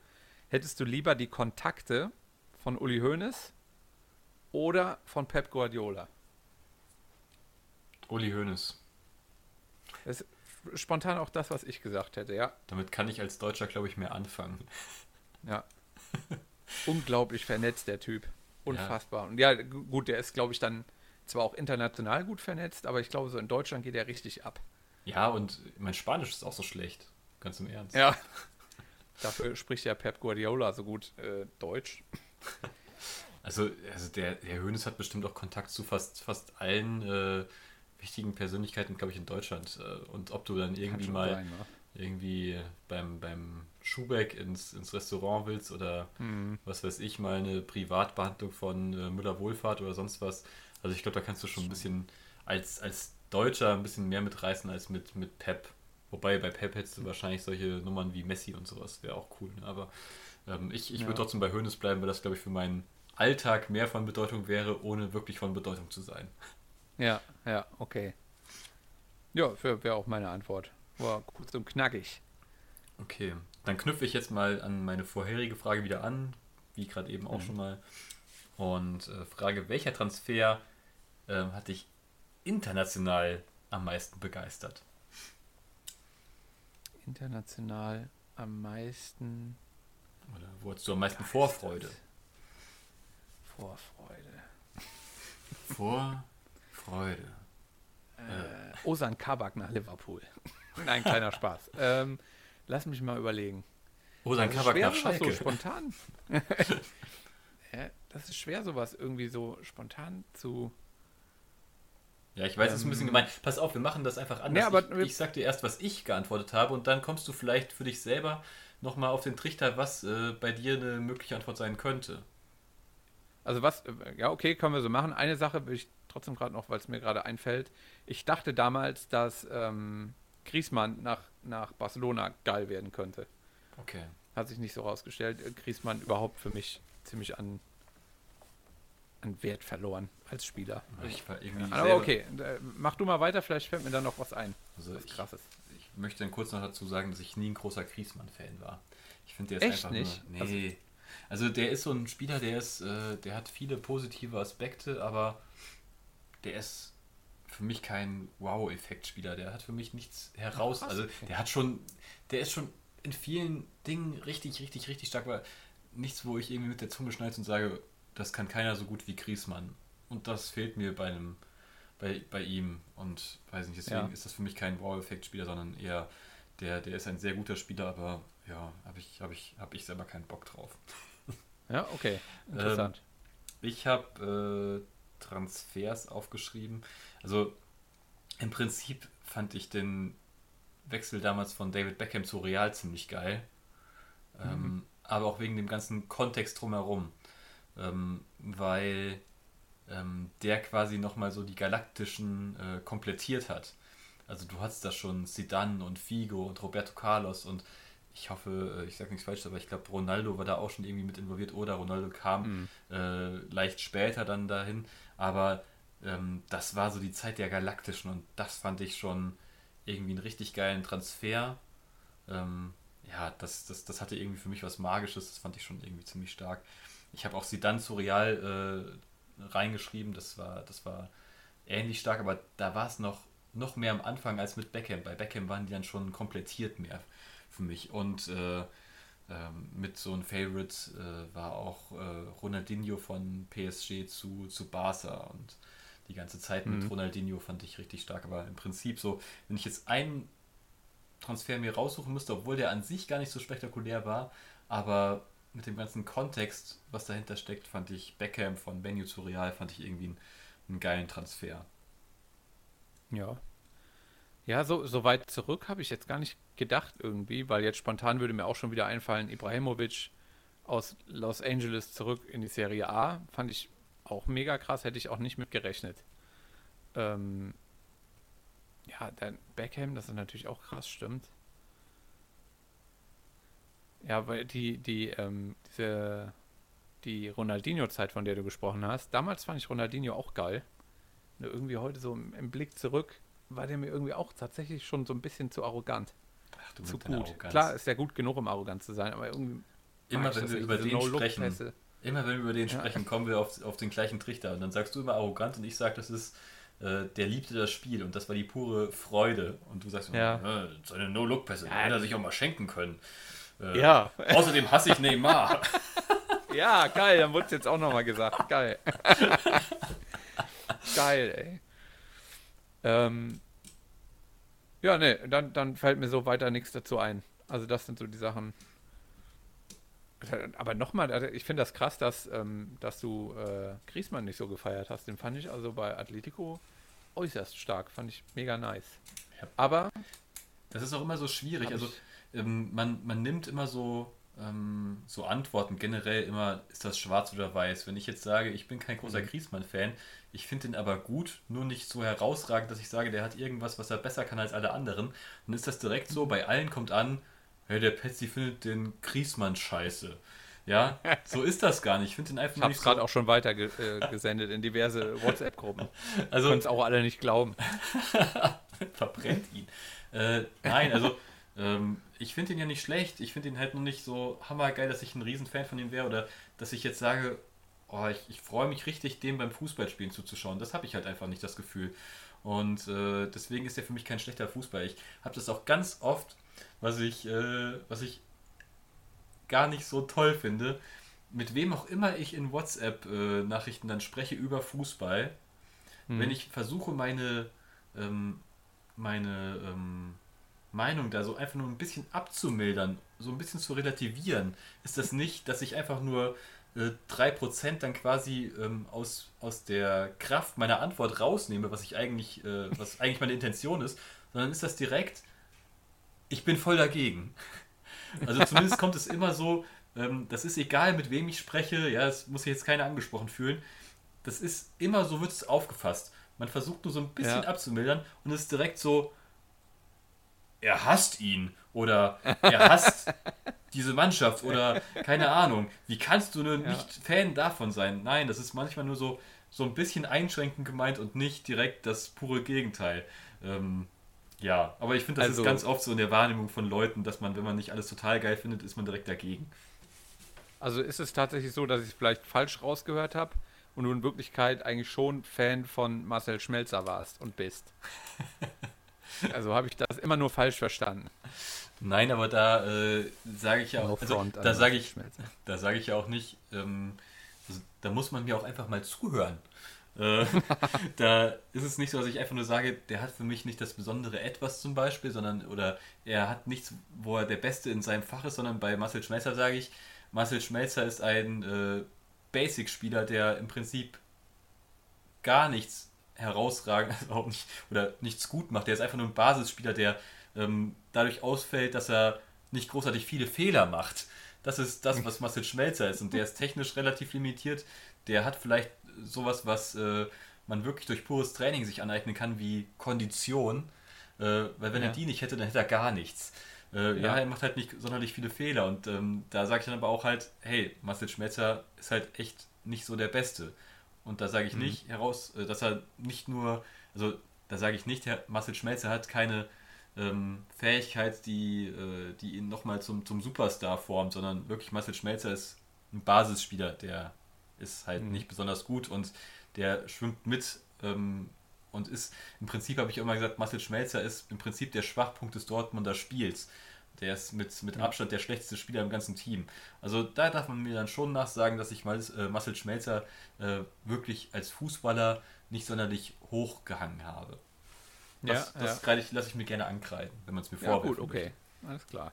Hättest du lieber die Kontakte von Uli Hoeneß oder von Pep Guardiola? Uli Hoeneß. Das ist spontan auch das, was ich gesagt hätte, ja. Damit kann ich als Deutscher, glaube ich, mehr anfangen. Ja. Unglaublich vernetzt, der Typ. Unfassbar. Und ja, gu- gut, der ist, glaube ich, dann zwar auch international gut vernetzt, aber ich glaube, so in Deutschland geht er richtig ab. Ja, und mein Spanisch ist auch so schlecht. Ganz im Ernst. Ja. Dafür spricht ja Pep Guardiola so gut äh, Deutsch. Also, also der, der Hoeneß hat bestimmt auch Kontakt zu fast, fast allen äh, wichtigen Persönlichkeiten, glaube ich, in Deutschland. Äh, und ob du dann irgendwie mal sein, ne? Irgendwie beim, beim Schubeck ins, ins Restaurant willst oder Hm. was weiß ich, mal eine Privatbehandlung von äh, Müller Wohlfahrt oder sonst was. Also ich glaube, da kannst du schon ein bisschen als, als Deutscher ein bisschen mehr mitreißen als mit, mit Pep. Wobei bei Pep hättest du wahrscheinlich solche Nummern wie Messi und sowas, wäre auch cool. Ne? Aber ähm, ich, ich Ja. würde trotzdem bei Hoeneß bleiben, weil das, glaube ich, für meinen Alltag mehr von Bedeutung wäre, ohne wirklich von Bedeutung zu sein. Ja, ja, okay. Ja, wäre auch meine Antwort. War kurz und knackig. Okay, dann knüpfe ich jetzt mal an meine vorherige Frage wieder an, wie gerade eben auch schon mal. Und äh, frage, welcher Transfer ähm, hat dich international am meisten begeistert? International am meisten Oder wo hattest du am meisten Vorfreude? Vorfreude. Vorfreude. Äh, Osan Kabak nach Liverpool. Nein, kleiner Spaß. Ähm, lass mich mal überlegen. Oh, sein nach sowas Schalke. So spontan. ja, das ist schwer, sowas irgendwie so spontan zu. Ja, ich weiß, es ist ein bisschen Ähm, gemein. Pass auf, wir machen das einfach anders. Nee, aber ich, ich sag dir erst, was ich geantwortet habe und dann kommst du vielleicht für dich selber nochmal auf den Trichter, was äh, bei dir eine mögliche Antwort sein könnte. Also was, äh, ja, okay, können wir so machen. Eine Sache will ich trotzdem gerade noch, weil es mir gerade einfällt. Ich dachte damals, dass ähm, Griezmann nach, nach Barcelona geil werden könnte. Okay. Hat sich nicht so rausgestellt. Griezmann überhaupt für mich ziemlich an, an Wert verloren als Spieler. Ich war irgendwie Aber okay, äh, mach du mal weiter, vielleicht fällt mir dann noch was ein. Also was ich- krasses. Ich möchte dann kurz noch dazu sagen, dass ich nie ein großer Griezmann-Fan war. Ich finde, der ist Echt einfach nicht? nur. Nee. Also, der ist so ein Spieler, der ist, äh, der hat viele positive Aspekte, aber der ist für mich kein Wow-Effekt-Spieler. Der hat für mich nichts heraus. krass, also der hat schon, der ist schon in vielen Dingen richtig, richtig, richtig stark, aber nichts, wo ich irgendwie mit der Zunge schnalze und sage, das kann keiner so gut wie Griezmann. Und das fehlt mir bei einem, bei, bei ihm. Und weiß nicht, deswegen Ja. ist das für mich kein Wow-Effekt-Spieler, sondern eher der, der ist ein sehr guter Spieler, aber ja, habe ich, habe ich, habe ich selber keinen Bock drauf. Ja, okay. Interessant. Ich habe äh, Transfers aufgeschrieben. Also im Prinzip fand ich den Wechsel damals von David Beckham zu Real ziemlich geil. Ähm, aber auch wegen dem ganzen Kontext drumherum. Ähm, weil ähm, der quasi nochmal so die Galaktischen äh, komplettiert hat. Also du hattest da schon Zidane und Figo und Roberto Carlos und ich hoffe, äh, ich sage nichts falsch, aber ich glaube Ronaldo war da auch schon irgendwie mit involviert oder Ronaldo kam äh, leicht später dann dahin. Aber ähm, das war so die Zeit der Galaktischen und das fand ich schon irgendwie einen richtig geilen Transfer. Ähm, ja, das, das, das hatte irgendwie für mich was Magisches, das fand ich schon irgendwie ziemlich stark. Ich habe auch Zidane zu Real äh, reingeschrieben, das war, das war ähnlich stark, aber da war es noch, noch mehr am Anfang als mit Beckham. Bei Beckham waren die dann schon komplettiert mehr für mich. Und äh, ähm, mit so einem Favorite äh, war auch äh, Ronaldinho von PSG zu, zu Barca und die ganze Zeit mit Mhm. Ronaldinho fand ich richtig stark. Aber im Prinzip so, wenn ich jetzt einen Transfer mir raussuchen müsste, obwohl der an sich gar nicht so spektakulär war, aber mit dem ganzen Kontext, was dahinter steckt, fand ich Beckham von Venue zu Real, fand ich irgendwie einen, einen geilen Transfer. Ja. Ja, so, so weit zurück habe ich jetzt gar nicht gedacht irgendwie, weil jetzt spontan würde mir auch schon wieder einfallen, Ibrahimovic aus Los Angeles zurück in die Serie A. Fand ich auch mega krass, hätte ich auch nicht mit gerechnet. Ähm, ja, dann Beckham, das ist natürlich auch krass, stimmt. Ja, weil die, die, ähm, diese, die Ronaldinho-Zeit, von der du gesprochen hast, damals fand ich Ronaldinho auch geil. Nur irgendwie heute so im, im Blick zurück, war der mir irgendwie auch tatsächlich schon so ein bisschen zu arrogant. Ach, du zu gut. Klar, ist ja gut genug, um arrogant zu sein, aber irgendwie. Immer wenn wir über den No-Look-Pässe. sprechen, immer wenn wir über den Ja. sprechen, kommen wir auf, auf den gleichen Trichter. Und dann sagst du immer arrogant und ich sage, das ist, äh, der liebte das Spiel und das war die pure Freude. Und du sagst, Ja. äh, seine No-Look-Pässe, Ja, hätte er sich auch mal schenken können. Äh, Ja. Außerdem hasse ich Neymar. Ja, geil, dann wurde es jetzt auch nochmal gesagt. Geil. geil, ey. Ähm, ja, ne, dann, dann fällt mir so weiter nichts dazu ein. Also das sind so die Sachen. Aber nochmal, also ich finde das krass, dass, ähm, dass du äh, Griezmann nicht so gefeiert hast. Den fand ich also bei Atletico äußerst stark. Fand ich mega nice. Ja. Aber Das ist auch immer so schwierig. Also ähm, man, man nimmt immer so, ähm, so Antworten generell immer, ist das schwarz oder weiß. Wenn ich jetzt sage, ich bin kein großer Mhm. Griezmann-Fan, ich finde ihn aber gut, nur nicht so herausragend, dass ich sage, der hat irgendwas, was er besser kann als alle anderen, dann ist das direkt so, bei allen kommt an, hey, der Petsy findet den Griezmann scheiße. Ja, so ist das gar nicht. Ich finde ihn einfach ich habe es gerade so. auch schon weiter ge äh, gesendet in diverse WhatsApp-Gruppen. Also, Können es auch alle nicht glauben. verbrennt ihn. Äh, nein, also ähm, ich finde ihn ja nicht schlecht. Ich finde ihn halt nur nicht so hammergeil, dass ich ein Riesenfan von ihm wäre oder dass ich jetzt sage, oh, ich, ich freue mich richtig, dem beim Fußballspielen zuzuschauen. Das habe ich halt einfach nicht das Gefühl. Und äh, deswegen ist er für mich kein schlechter Fußball. Ich habe das auch ganz oft, was ich, äh, was ich gar nicht so toll finde. Mit wem auch immer ich in WhatsApp-Nachrichten dann spreche über Fußball, Hm. wenn ich versuche, meine, ähm, meine ähm, Meinung da so einfach nur ein bisschen abzumildern, so ein bisschen zu relativieren, ist das nicht, dass ich einfach nur äh, 3% dann quasi ähm, aus, aus der Kraft meiner Antwort rausnehme, was ich eigentlich, äh, was eigentlich meine Intention ist, sondern ist das direkt, ich bin voll dagegen. Also zumindest kommt es immer so, ähm, das ist egal, mit wem ich spreche, ja, es muss sich jetzt keiner angesprochen fühlen. Das ist immer so, wird es aufgefasst. Man versucht nur so ein bisschen Ja. abzumildern und es ist direkt so, er hasst ihn oder er hasst diese Mannschaft oder keine Ahnung. Wie kannst du nur Ja. nicht Fan davon sein? Nein, das ist manchmal nur so, so ein bisschen einschränkend gemeint und nicht direkt das pure Gegenteil. Ähm, ja, aber ich finde, das Also- ist ganz oft so in der Wahrnehmung von Leuten, dass man, wenn man nicht alles total geil findet, ist man direkt dagegen. Also ist es tatsächlich so, dass ich es vielleicht falsch rausgehört habe und du in Wirklichkeit eigentlich schon Fan von Marcel Schmelzer warst und bist. Also habe ich das immer nur falsch verstanden. Nein, aber da äh, sage ich ja auch, also, an da sage ich, da sage ich ja auch nicht, ähm, also, da muss man mir auch einfach mal zuhören. Äh, da ist es nicht so, dass ich einfach nur sage, der hat für mich nicht das besondere Etwas zum Beispiel, sondern oder er hat nichts, wo er der Beste in seinem Fach ist, sondern bei Marcel Schmelzer sage ich, Marcel Schmelzer ist ein äh, Basic-Spieler, der im Prinzip gar nichts herausragend, also auch nicht, oder nichts gut macht. Der ist einfach nur ein Basisspieler, der ähm, dadurch ausfällt, dass er nicht großartig viele Fehler macht. Das ist das, was Marcel Schmelzer ist. Und der ist technisch relativ limitiert. Der hat vielleicht sowas, was äh, man wirklich durch pures Training sich aneignen kann, wie Kondition. Äh, weil wenn Ja. er die nicht hätte, dann hätte er gar nichts. Äh, ja. Ja. er macht halt nicht sonderlich viele Fehler. Und ähm, da sage ich dann aber auch halt, hey, Marcel Schmelzer ist halt echt nicht so der Beste. Und da sage ich nicht heraus, äh, dass er nicht nur, also da sage ich nicht, Herr Marcel Schmelzer hat keine ähm, Fähigkeit, die, äh, die ihn nochmal zum, zum Superstar formt, sondern wirklich Marcel Schmelzer ist ein Basisspieler, der ist halt nicht besonders gut und der schwimmt mit ähm, und ist, im Prinzip habe ich immer gesagt, Marcel Schmelzer ist im Prinzip der Schwachpunkt des Dortmunder Spiels. Der ist mit, mit Abstand der schlechteste Spieler im ganzen Team. Also da darf man mir dann schon nachsagen, dass ich mal äh, Marcel Schmelzer äh, wirklich als Fußballer nicht sonderlich hochgehangen habe. Das, ja, das ich, lasse ich mir gerne ankreiden, wenn man es mir ja. ja vorwirft. gut, okay. Alles klar.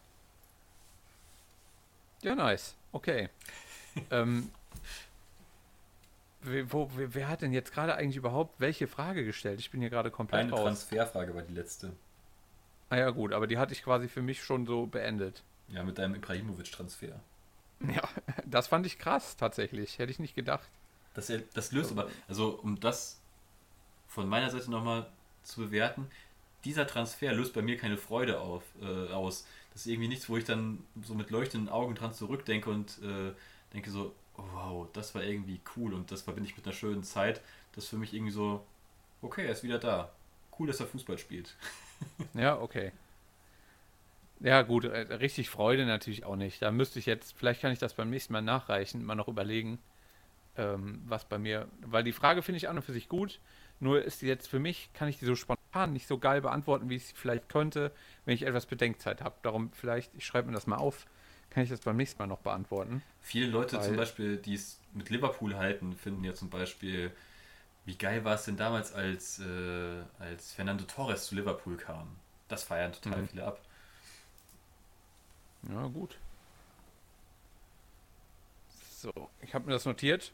Ja, nice. Okay. ähm, wer, wo, wer, hat denn jetzt gerade eigentlich überhaupt welche Frage gestellt? Ich bin hier gerade komplett Eine raus. Transferfrage war die letzte. Ah ja, gut, aber die hatte ich quasi für mich schon so beendet. Ja, mit deinem Ibrahimovic-Transfer. Ja, das fand ich krass, tatsächlich. Hätte ich nicht gedacht. Das, das löst aber, also um das von meiner Seite nochmal zu bewerten, dieser Transfer löst bei mir keine Freude auf, äh, aus. Das ist irgendwie nichts, wo ich dann so mit leuchtenden Augen dran zurückdenke und äh, denke so, oh, wow, das war irgendwie cool und das verbinde ich mit einer schönen Zeit. Das ist für mich irgendwie so, okay, er ist wieder da. Cool, dass er Fußball spielt. Ja, okay. Ja, gut, äh, richtig Freude natürlich auch nicht. Da müsste ich jetzt, vielleicht kann ich das beim nächsten Mal nachreichen, mal noch überlegen, ähm, was bei mir, weil die Frage finde ich an und für sich gut, nur ist die jetzt für mich, kann ich die so spontan nicht so geil beantworten, wie ich es vielleicht könnte, wenn ich etwas Bedenkzeit habe. Darum vielleicht, ich schreibe mir das mal auf, kann ich das beim nächsten Mal noch beantworten. Viele Leute zum Beispiel, die es mit Liverpool halten, finden ja zum Beispiel, wie geil war es denn damals, als, äh, als Fernando Torres zu Liverpool kam. Das feiern total Mhm. viele ab. Ja, gut. So, ich habe mir das notiert.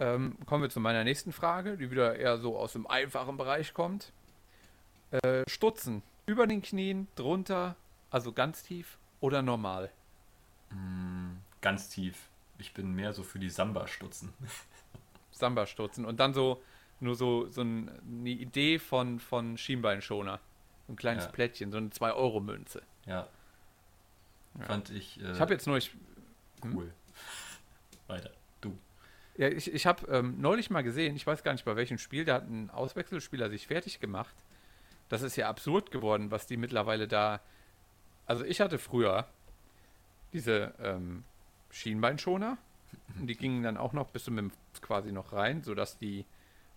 Ähm, kommen wir zu meiner nächsten Frage, die wieder eher so aus dem einfachen Bereich kommt. Äh, Stutzen. Über den Knien, drunter, also ganz tief oder normal? Ganz tief. Ich bin mehr so für die Samba-Stutzen. Samba-Stutzen. Und dann so, nur so, so ein, eine Idee von, von Schienbeinschoner. Ein kleines Ja. Plättchen, so eine 2-Euro-Münze. Ja. Fand ich, äh, Ich habe jetzt nur, ich, cool. Weiter. Du. Ja, ich, ich habe ähm, neulich mal gesehen, ich weiß gar nicht bei welchem Spiel, da hat ein Auswechselspieler sich fertig gemacht. Das ist ja absurd geworden, was die mittlerweile da. Also ich hatte früher diese ähm, Schienbeinschoner und die gingen dann auch noch bis zum dem quasi noch rein, sodass die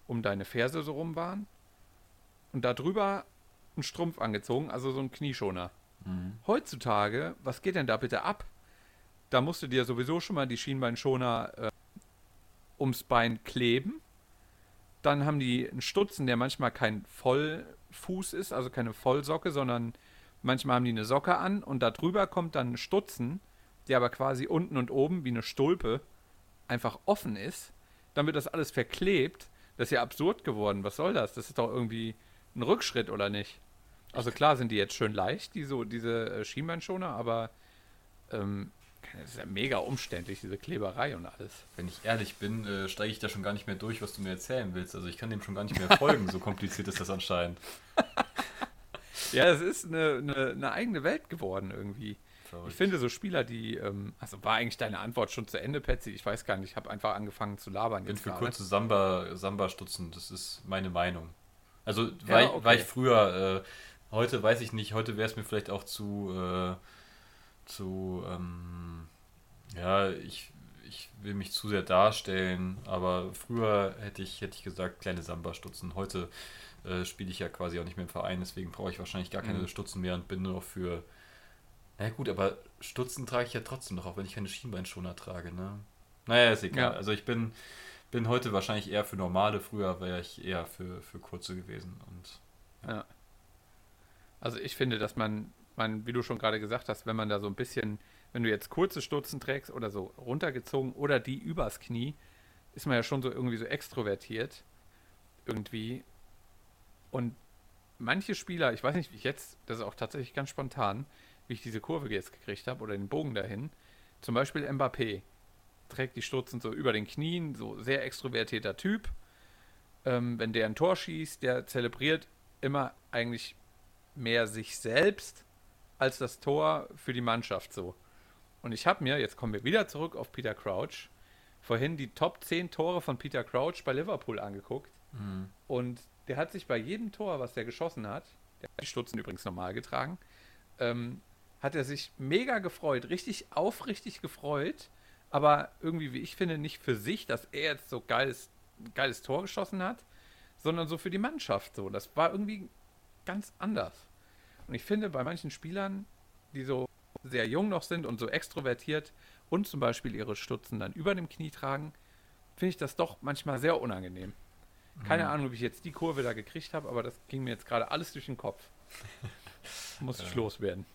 um deine Ferse so rum waren. Und da drüber ein Strumpf angezogen, also so ein Knieschoner. Heutzutage, was geht denn da bitte ab? Da musst du dir sowieso schon mal die Schienbeinschoner äh, ums Bein kleben. Dann haben die einen Stutzen, der manchmal kein Vollfuß ist, also keine Vollsocke, sondern manchmal haben die eine Socke an und da drüber kommt dann ein Stutzen, der aber quasi unten und oben wie eine Stulpe einfach offen ist. Dann wird das alles verklebt. Das ist ja absurd geworden. Was soll das? Das ist doch irgendwie ein Rückschritt, oder nicht? Also klar sind die jetzt schön leicht, die so, diese äh, Schienbeinschoner, aber ähm, das ist ja mega umständlich, diese Kleberei und alles. Wenn ich ehrlich bin, äh, steige ich da schon gar nicht mehr durch, was du mir erzählen willst. Also ich kann dem schon gar nicht mehr folgen, so kompliziert ist das anscheinend. Ja, es ist eine, eine, eine eigene Welt geworden irgendwie. Verrückt. Ich finde so Spieler, die, ähm, also war eigentlich deine Antwort schon zu Ende, Patsy? Ich weiß gar nicht, ich habe einfach angefangen zu labern. Ich bin für gerade. kurze Samba, Samba-Stutzen, das ist meine Meinung. Also war, ich, okay. war ich früher, äh, heute weiß ich nicht, heute wäre es mir vielleicht auch zu, äh, zu, ähm, ja, ich, ich will mich zu sehr darstellen, aber früher hätte ich, hätte ich gesagt, kleine Samba-Stutzen. Heute äh, spiele ich ja quasi auch nicht mehr im Verein, deswegen brauche ich wahrscheinlich gar keine Mhm. Stutzen mehr und bin nur noch für, na gut, aber Stutzen trage ich ja trotzdem noch, auch wenn ich keine Schienbeinschoner trage, ne? Naja, ist egal. Ja. Also ich bin, bin heute wahrscheinlich eher für normale, früher wäre ich eher für, für kurze gewesen. Und Also ich finde, dass man, man, wie du schon gerade gesagt hast, wenn man da so ein bisschen wenn du jetzt kurze Stutzen trägst oder so runtergezogen oder die übers Knie, ist man ja schon so irgendwie so extrovertiert. Irgendwie. Und manche Spieler, ich weiß nicht, wie ich jetzt, das ist auch tatsächlich ganz spontan, wie ich diese Kurve jetzt gekriegt habe oder den Bogen dahin. Zum Beispiel Mbappé trägt die Stutzen so über den Knien, so sehr extrovertierter Typ. Ähm, wenn der ein Tor schießt, der zelebriert immer eigentlich mehr sich selbst als das Tor für die Mannschaft so. Und ich habe mir, jetzt kommen wir wieder zurück auf Peter Crouch, vorhin die Top 10 Tore von Peter Crouch bei Liverpool angeguckt. Und der hat sich bei jedem Tor, was der geschossen hat, der hat die Stutzen übrigens normal getragen, ähm, hat er sich mega gefreut, richtig aufrichtig gefreut, aber irgendwie, wie ich finde, nicht für sich, dass er jetzt so geiles, geiles Tor geschossen hat, sondern so für die Mannschaft so. Das war irgendwie ganz anders. Und ich finde, bei manchen Spielern, die so sehr jung noch sind und so extrovertiert und zum Beispiel ihre Stutzen dann über dem Knie tragen, finde ich das doch manchmal sehr unangenehm. Keine Ahnung, ob ich jetzt die Kurve da gekriegt habe, aber das ging mir jetzt gerade alles durch den Kopf. Muss ich loswerden.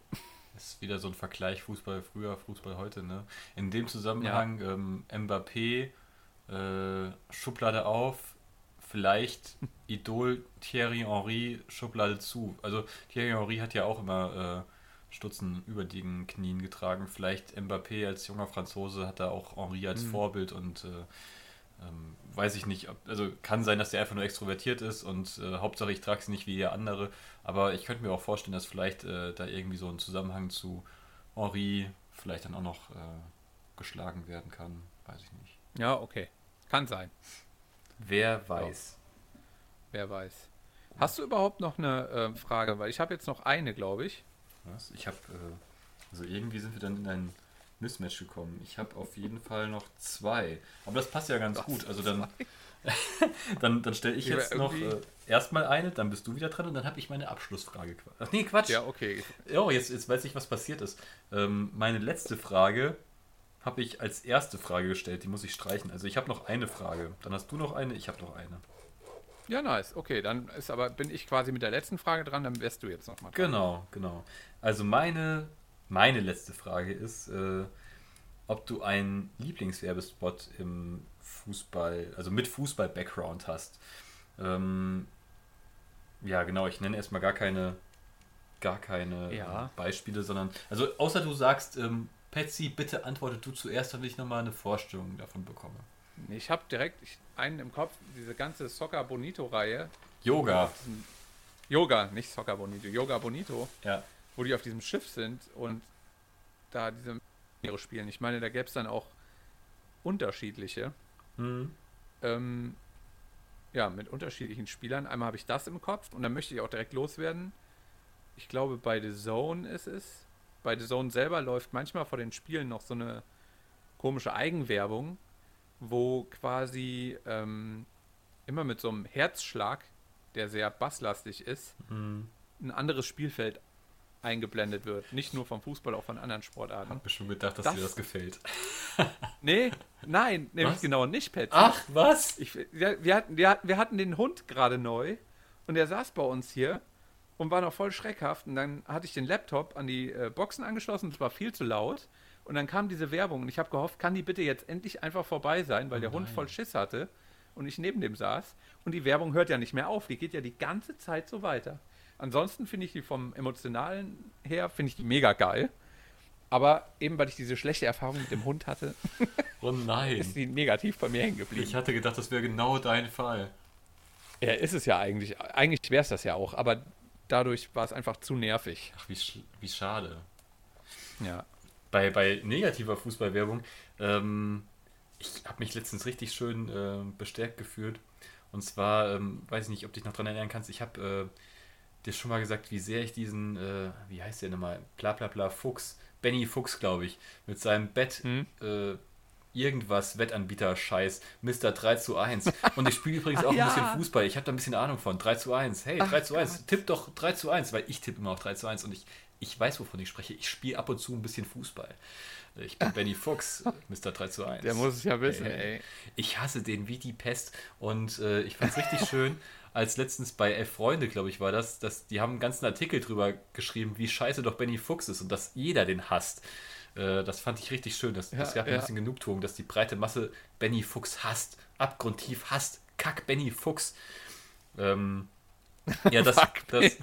Das ist wieder so ein Vergleich Fußball früher, Fußball heute, ne? In dem Zusammenhang ähm, Mbappé, äh, Schublade auf, vielleicht Idol Thierry Henry, Schublade zu. Also Thierry Henry hat ja auch immer äh, Stutzen über den Knien getragen. Vielleicht Mbappé als junger Franzose hat da auch Henry als Vorbild und äh, ähm, weiß ich nicht, ob, also kann sein, dass der einfach nur extrovertiert ist und äh, Hauptsache ich trage es nicht wie ihr andere, aber ich könnte mir auch vorstellen, dass vielleicht äh, da irgendwie so ein Zusammenhang zu Henri vielleicht dann auch noch äh, geschlagen werden kann, weiß ich nicht. Ja, okay. Kann sein. Wer weiß. Wer weiß. Hast du überhaupt noch eine äh, Frage? Weil ich habe jetzt noch eine, glaube ich. Was? Ich habe, äh, also irgendwie sind wir dann in ein Mismatch gekommen. Ich habe auf jeden Fall noch zwei, aber das passt ja ganz gut. Also dann, dann, dann stelle ich jetzt noch äh, erstmal eine, dann bist du wieder dran und dann habe ich meine Abschlussfrage. Ach nee, Quatsch. Ja, okay. Oh, jetzt, jetzt weiß ich, was passiert ist. Ähm, meine letzte Frage habe ich als erste Frage gestellt. Die muss ich streichen. Also ich habe noch eine Frage. Dann hast du noch eine, ich habe noch eine. Ja, nice. Okay, dann ist aber, bin ich quasi mit der letzten Frage dran, dann wärst du jetzt nochmal dran. Genau, genau. Also meine, meine letzte Frage ist, äh, ob du einen Lieblingswerbespot im Fußball, also mit Fußball-Background hast. Ähm, ja, genau, ich nenne erstmal gar keine, gar keine Ja. äh, Beispiele, sondern, also außer du sagst, ähm, Patsy, bitte antworte du zuerst, damit ich nochmal eine Vorstellung davon bekomme. Ich habe direkt einen im Kopf, diese ganze Soccer Bonito-Reihe. Yoga. Yoga, nicht Soccer Bonito, Yoga Bonito, Ja. Wo die auf diesem Schiff sind und da diese Meere spielen. Ich meine, da gäbe es dann auch unterschiedliche. Hm. Ähm, ja, mit unterschiedlichen Spielern. Einmal habe ich das im Kopf und dann möchte ich auch direkt loswerden. Ich glaube, bei The Zone ist es. Bei The Zone selber läuft manchmal vor den Spielen noch so eine komische Eigenwerbung, wo quasi ähm, immer mit so einem Herzschlag, der sehr basslastig ist, Hm. ein anderes Spielfeld eingeblendet wird. Nicht nur vom Fußball, auch von anderen Sportarten. Hab schon gedacht, dass Das- dir das gefällt. Nee, nein, nämlich Was? genau nicht, Pat. Ach, was? Ich, ja, wir, hatten, wir, wir hatten den Hund gerade neu und der saß bei uns hier und war noch voll schreckhaft. Und dann hatte ich den Laptop an die äh, Boxen angeschlossen, es war viel zu laut. Und dann kam diese Werbung und ich habe gehofft, kann die bitte jetzt endlich einfach vorbei sein, weil der Hund voll Schiss hatte und ich neben dem saß. Und die Werbung hört ja nicht mehr auf, die geht ja die ganze Zeit so weiter. Ansonsten finde ich die vom Emotionalen her, finde ich die mega geil. Aber eben, weil ich diese schlechte Erfahrung mit dem Hund hatte, Oh ist die negativ bei mir hängen geblieben. Ich hatte gedacht, das wäre genau dein Fall. Ja, ist es ja eigentlich. Eigentlich wäre es das ja auch, aber dadurch war es einfach zu nervig. Ach, wie, sch wie schade. Ja. Bei, bei negativer Fußballwerbung, ähm, ich habe mich letztens richtig schön äh, bestärkt gefühlt. Und zwar, ähm, weiß ich nicht, ob du dich noch dran erinnern kannst, ich habe äh, dir schon mal gesagt, wie sehr ich diesen, äh, wie heißt der nochmal, bla bla bla Fuchs, Benny Fuchs, glaube ich, mit seinem Bett, Hm? äh, irgendwas, Wettanbieter-Scheiß, Mr. 3 zu 1. Und ich spiele übrigens auch ja. ein bisschen Fußball. Ich habe da ein bisschen Ahnung von. 3 zu 1. Hey, 3 zu 1. Tipp doch 3 zu 1, weil ich tippe immer auf 3 zu 1 und ich, ich weiß, wovon ich spreche. Ich spiele ab und zu ein bisschen Fußball. Ich bin Benny Fuchs, Mr. 3 zu 1. Der muss es ja wissen, Ey. ey. Ich hasse den wie die Pest und äh, ich fand es richtig schön, als letztens bei Elf Freunde, glaube ich, war das, dass die haben einen ganzen Artikel drüber geschrieben, wie scheiße doch Benny Fuchs ist und dass jeder den hasst. Äh, das fand ich richtig schön. Das, das Ja, gab mir ja. ein bisschen Genugtuung, dass die breite Masse Benny Fuchs hasst. Abgrundtief hasst. Kack Benny Fuchs. Ähm, ja, das, das,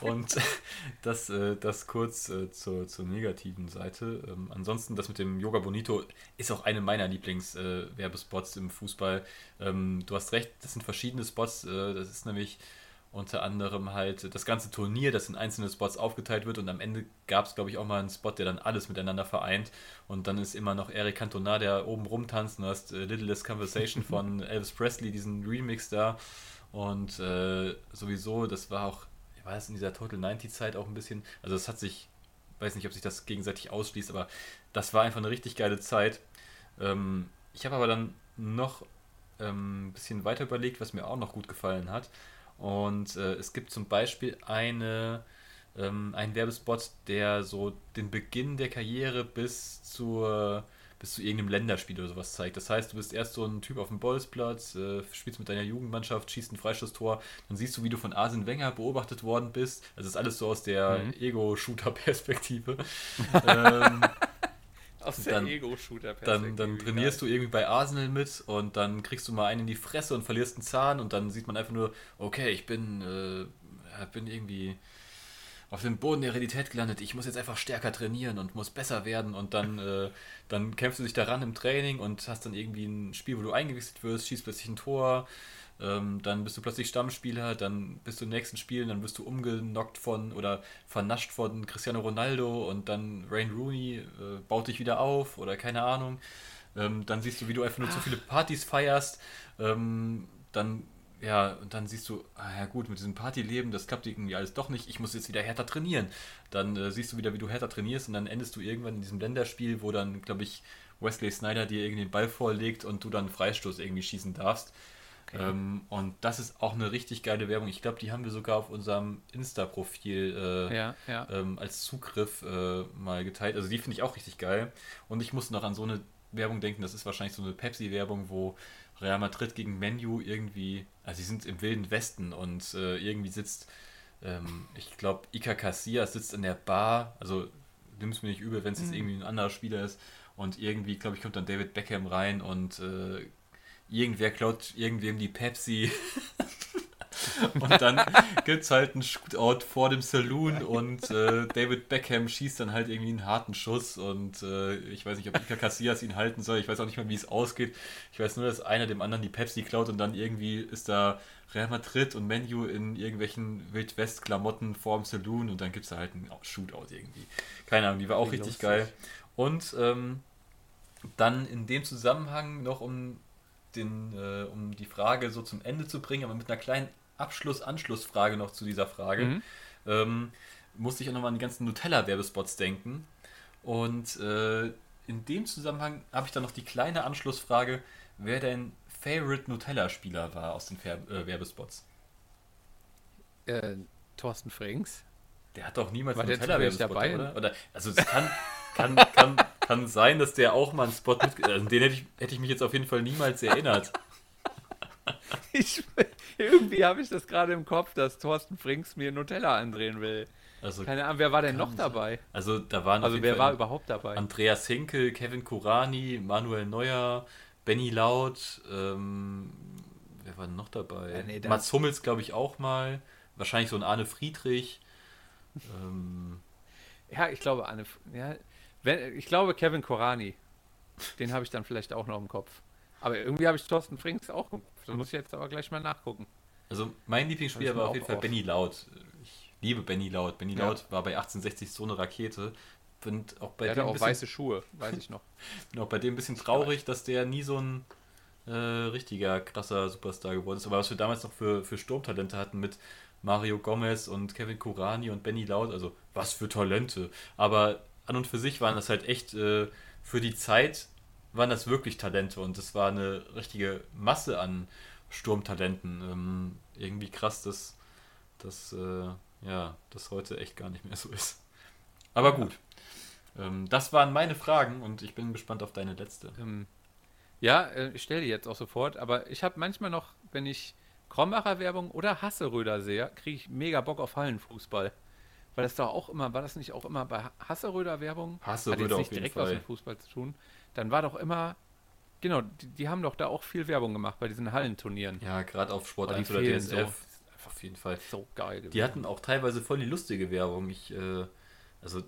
und das, äh, das kurz äh, zur, zur negativen Seite. Ähm, ansonsten, das mit dem Yoga Bonito ist auch eine meiner Lieblings-Werbespots im Fußball. Ähm, du hast recht, das sind verschiedene Spots. Äh, das ist nämlich unter anderem halt das ganze Turnier, das in einzelne Spots aufgeteilt wird und am Ende gab es, glaube ich, auch mal einen Spot, der dann alles miteinander vereint und dann ist immer noch Eric Cantona, der oben rumtanzt und du hast äh, Little Less Conversation von Elvis Presley, diesen Remix da und äh, sowieso, das war auch, war das in dieser Total 90 Zeit auch ein bisschen, also es hat sich, weiß nicht, ob sich das gegenseitig ausschließt, aber das war einfach eine richtig geile Zeit. Ähm, ich habe aber dann noch ähm, ein bisschen weiter überlegt, was mir auch noch gut gefallen hat. Und äh, es gibt zum Beispiel eine, ähm, einen Werbespot, der so den Beginn der Karriere bis zur bis zu irgendeinem Länderspiel oder sowas zeigt. Das heißt, du bist erst so ein Typ auf dem Bolzplatz, äh, spielst mit deiner Jugendmannschaft, schießt ein Freistoßtor, dann siehst du, wie du von Arsene Wenger beobachtet worden bist. Also das ist alles so aus der Mhm. Ego-Shooter-Perspektive. ähm, Aus Dann- Ego-Shooter. dann, dann trainierst du irgendwie bei Arsenal mit und dann kriegst du mal einen in die Fresse und verlierst einen Zahn und dann sieht man einfach nur, okay, ich bin, äh, bin irgendwie auf dem Boden der Realität gelandet. Ich muss jetzt einfach stärker trainieren und muss besser werden und dann, äh, dann kämpfst du dich daran im Training und hast dann irgendwie ein Spiel, wo du eingewechselt wirst, schießt plötzlich ein Tor. Ähm, dann bist du plötzlich Stammspieler, dann bist du im nächsten Spiel, dann wirst du umgenockt von oder vernascht von Cristiano Ronaldo und dann Rain Rooney äh, baut dich wieder auf oder keine Ahnung. Ähm, dann siehst du, wie du einfach nur zu viele Partys feierst. Ähm, dann, ja, und dann siehst du, ah ja gut, mit diesem Partyleben, das klappt irgendwie alles doch nicht. Ich muss jetzt wieder härter trainieren. Dann äh, siehst du wieder, wie du härter trainierst und dann endest du irgendwann in diesem Länderspiel, wo dann, glaube ich, Wesley Snyder dir irgendwie den Ball vorlegt und du dann einen Freistoß irgendwie schießen darfst. Ähm, und das ist auch eine richtig geile Werbung. Ich glaube, die haben wir sogar auf unserem Insta-Profil äh, Ja, ja. ähm, als Zugriff äh, mal geteilt. Also die finde ich auch richtig geil. Und ich muss noch an so eine Werbung denken, das ist wahrscheinlich so eine Pepsi-Werbung, wo Real Madrid gegen Menu irgendwie, also sie sind im wilden Westen und äh, irgendwie sitzt, ähm, ich glaube, Iker Casillas sitzt in der Bar, also nimm es mir nicht übel, wenn es jetzt irgendwie ein anderer Spieler ist und irgendwie, glaube ich, kommt dann David Beckham rein und äh, irgendwer klaut irgendwem die Pepsi und dann gibt es halt einen Shootout vor dem Saloon und äh, David Beckham schießt dann halt irgendwie einen harten Schuss und äh, ich weiß nicht, ob Iker Casillas ihn halten soll. Ich weiß auch nicht mal, wie es ausgeht. Ich weiß nur, dass einer dem anderen die Pepsi klaut und dann irgendwie ist da Real Madrid und Menu in irgendwelchen Wildwest-Klamotten vor dem Saloon und dann gibt es da halt einen Shootout irgendwie. Keine Ahnung, die war auch richtig lustig. geil. Und ähm, dann in dem Zusammenhang noch um den, äh, um die Frage so zum Ende zu bringen, aber mit einer kleinen Abschluss-Anschlussfrage noch zu dieser Frage, Mhm. ähm, musste ich auch nochmal an die ganzen Nutella-Werbespots denken. Und äh, in dem Zusammenhang habe ich dann noch die kleine Anschlussfrage, wer dein Favorite Nutella-Spieler war aus den Fer äh, Werbespots. Äh, Thorsten Frings. Der hat doch niemals War zufällig Nutella-Werbespot, dabei? oder? oder? Also es kann, kann, kann, kann sein, dass der auch mal einen Spot mit... Also den hätte ich, hätte ich mich jetzt auf jeden Fall niemals erinnert. Ich, irgendwie habe ich das gerade im Kopf, dass Thorsten Frings mir Nutella andrehen will. Also, Keine Ahnung, wer war denn noch sein. dabei? also da waren Also wer war überhaupt dabei? Andreas Hinkel, Kevin Kurani, Manuel Neuer, Benny Laut, ähm, wer war denn noch dabei? Ja, nee, Mats Hummels, glaube ich, auch mal. Wahrscheinlich so ein Arne Friedrich. ähm, Ja, ich glaube, Anne, ja, wenn, ich glaube Kevin Korani. Den habe ich dann vielleicht auch noch im Kopf. Aber irgendwie habe ich Thorsten Frings auch Kopf. Da muss ich jetzt aber gleich mal nachgucken. also mein Lieblingsspieler war auf jeden Fall auf. Benny Laut. Ich liebe Benny Laut. Benny Ja. Laut war bei 1860 so eine Rakete. Und auch bei Der dem hatte auch bisschen, weiße Schuhe, weiß ich noch. bin auch bei dem ein bisschen traurig, dass der nie so ein äh, richtiger krasser Superstar geworden ist. Aber was wir damals noch für, für Sturmtalente hatten mit Mario Gomez und Kevin Kurani und Benny Laut, also was für Talente. Aber an und für sich waren das halt echt äh, für die Zeit waren das wirklich Talente und es war eine richtige Masse an Sturmtalenten. Ähm, irgendwie krass, dass das äh, ja, das heute echt gar nicht mehr so ist. Aber gut. Ähm, das waren meine Fragen und ich bin gespannt auf deine letzte. Ähm, ja, äh, ich stelle die jetzt auch sofort, aber ich habe manchmal noch, wenn ich Krombacher Werbung oder Hasseröder sehe, kriege ich mega Bock auf Hallenfußball. Weil das doch auch immer, war das nicht auch immer bei Hasseröder Werbung? Hasseröder Hat jetzt nicht direkt Fall. was mit Fußball zu tun. Dann war doch immer, genau, die, die haben doch da auch viel Werbung gemacht bei diesen Hallenturnieren. Ja, gerade auf Sport Oh, die 1 oder DSF. Auf jeden Fall. So geil gewesen. Die hatten auch teilweise voll die lustige Werbung. Ich, äh, also